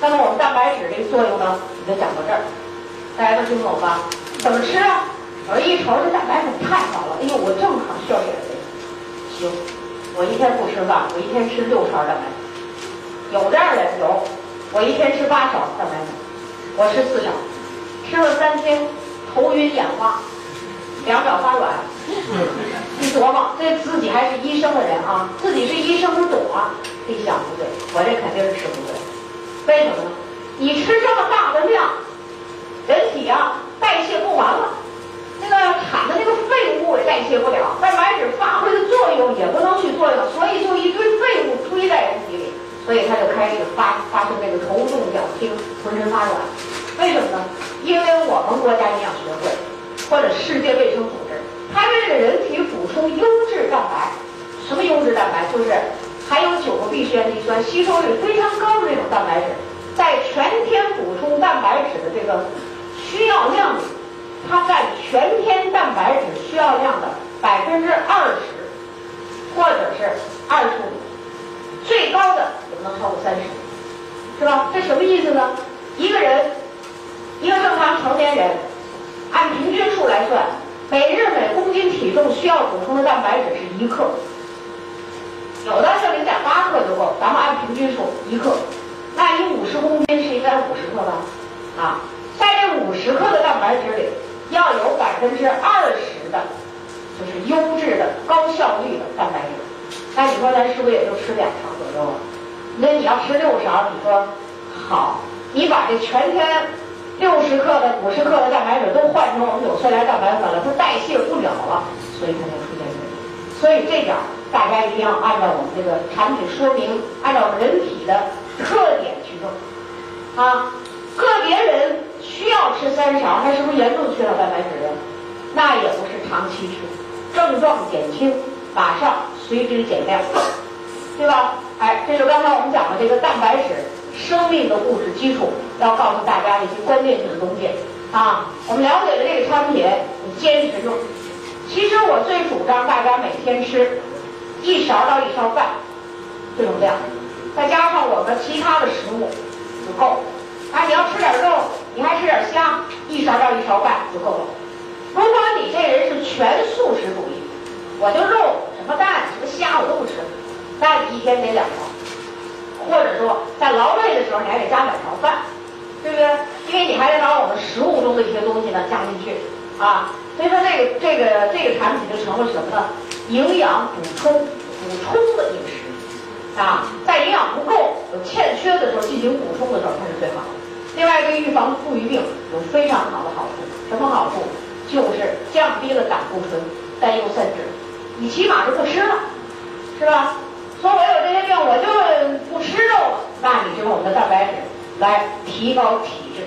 那么我们蛋白质这个作用呢，就讲到这儿，大家都听懂吧？怎么吃啊？我一瞅这蛋白粉太好了，哎呦，我正好需要减肥。行，我一天不吃饭，我一天吃六勺蛋白。有这样的有，我一天吃八勺蛋白粉，我吃四勺，吃了三天，头晕眼花，两脚发软。你琢磨，这自己还是医生的人啊，自己是医生，他懂啊。一想不对，我这肯定是吃不对。为什么呢？你吃这么大的量，人体啊代谢不完了，那个产的那个废物也代谢不了，蛋白质发挥的作用也不能去作用，所以就一堆废物堆在人体里，所以他就开始发发生这个头重脚轻、浑身发软。为什么呢？因为我们国家营养学会。或者世界卫生组织，它为这个人体补充优质蛋白。什么优质蛋白？就是含有九个必需氨基酸、吸收率非常高的那种蛋白质，在全天补充蛋白质的这个需要量，它占全天蛋白质需要量的百分之二十，或者是二十五，最高的也不能超过三十，是吧？这什么意思呢？一个人，一个正常成年人，按平均数来算，每日每公斤体重需要补充的蛋白质是一克。有的是零点八克就够，咱们按平均数一克，那你五十公斤是应该五十克吧？啊，在这五十克的蛋白质里，要有百分之二十的，就是优质的、高效率的蛋白质。那你说咱是不是也就吃两勺左右啊？那你要吃六勺，你说好，你把这全天六十克的、五十克的蛋白质都换成我们纽崔莱蛋白粉了，它代谢不了了，所以它就出现问题。所以这点。大家一定要按照我们这个产品说明，按照人体的特点去做啊。个别人需要吃三勺，他是不是严重缺少蛋白质了？那也不是长期吃，症状减轻，马上随之减量，对吧？哎，这是刚才我们讲的这个蛋白质生命的物质基础，要告诉大家一些关键性的东西啊。我们了解了这个产品，你坚持用。其实我最主张大家每天吃。一勺到一勺半这种量，再加上我们其他的食物就够。啊，你要吃点肉，你还吃点虾，一勺到一勺半就够了。如果你这人是全素食主义，我就肉什么蛋什么虾我都不吃，那你一天得两勺，或者说在劳累的时候你还得加两勺饭，对不对？因为你还得把我们食物中的一些东西呢加进去啊。所以说这个这个这个产品就成了什么呢？营养补充、补充的饮食啊，在营养不够、有欠缺的时候进行补充的时候，它是最好的。另外，一个预防妇育病有非常好的好处。什么好处？就是降低了胆固醇、甘油三酯，你起码就不吃了，是吧？说我有这些病，我就不吃肉了，那你就用我们的蛋白质来提高体质。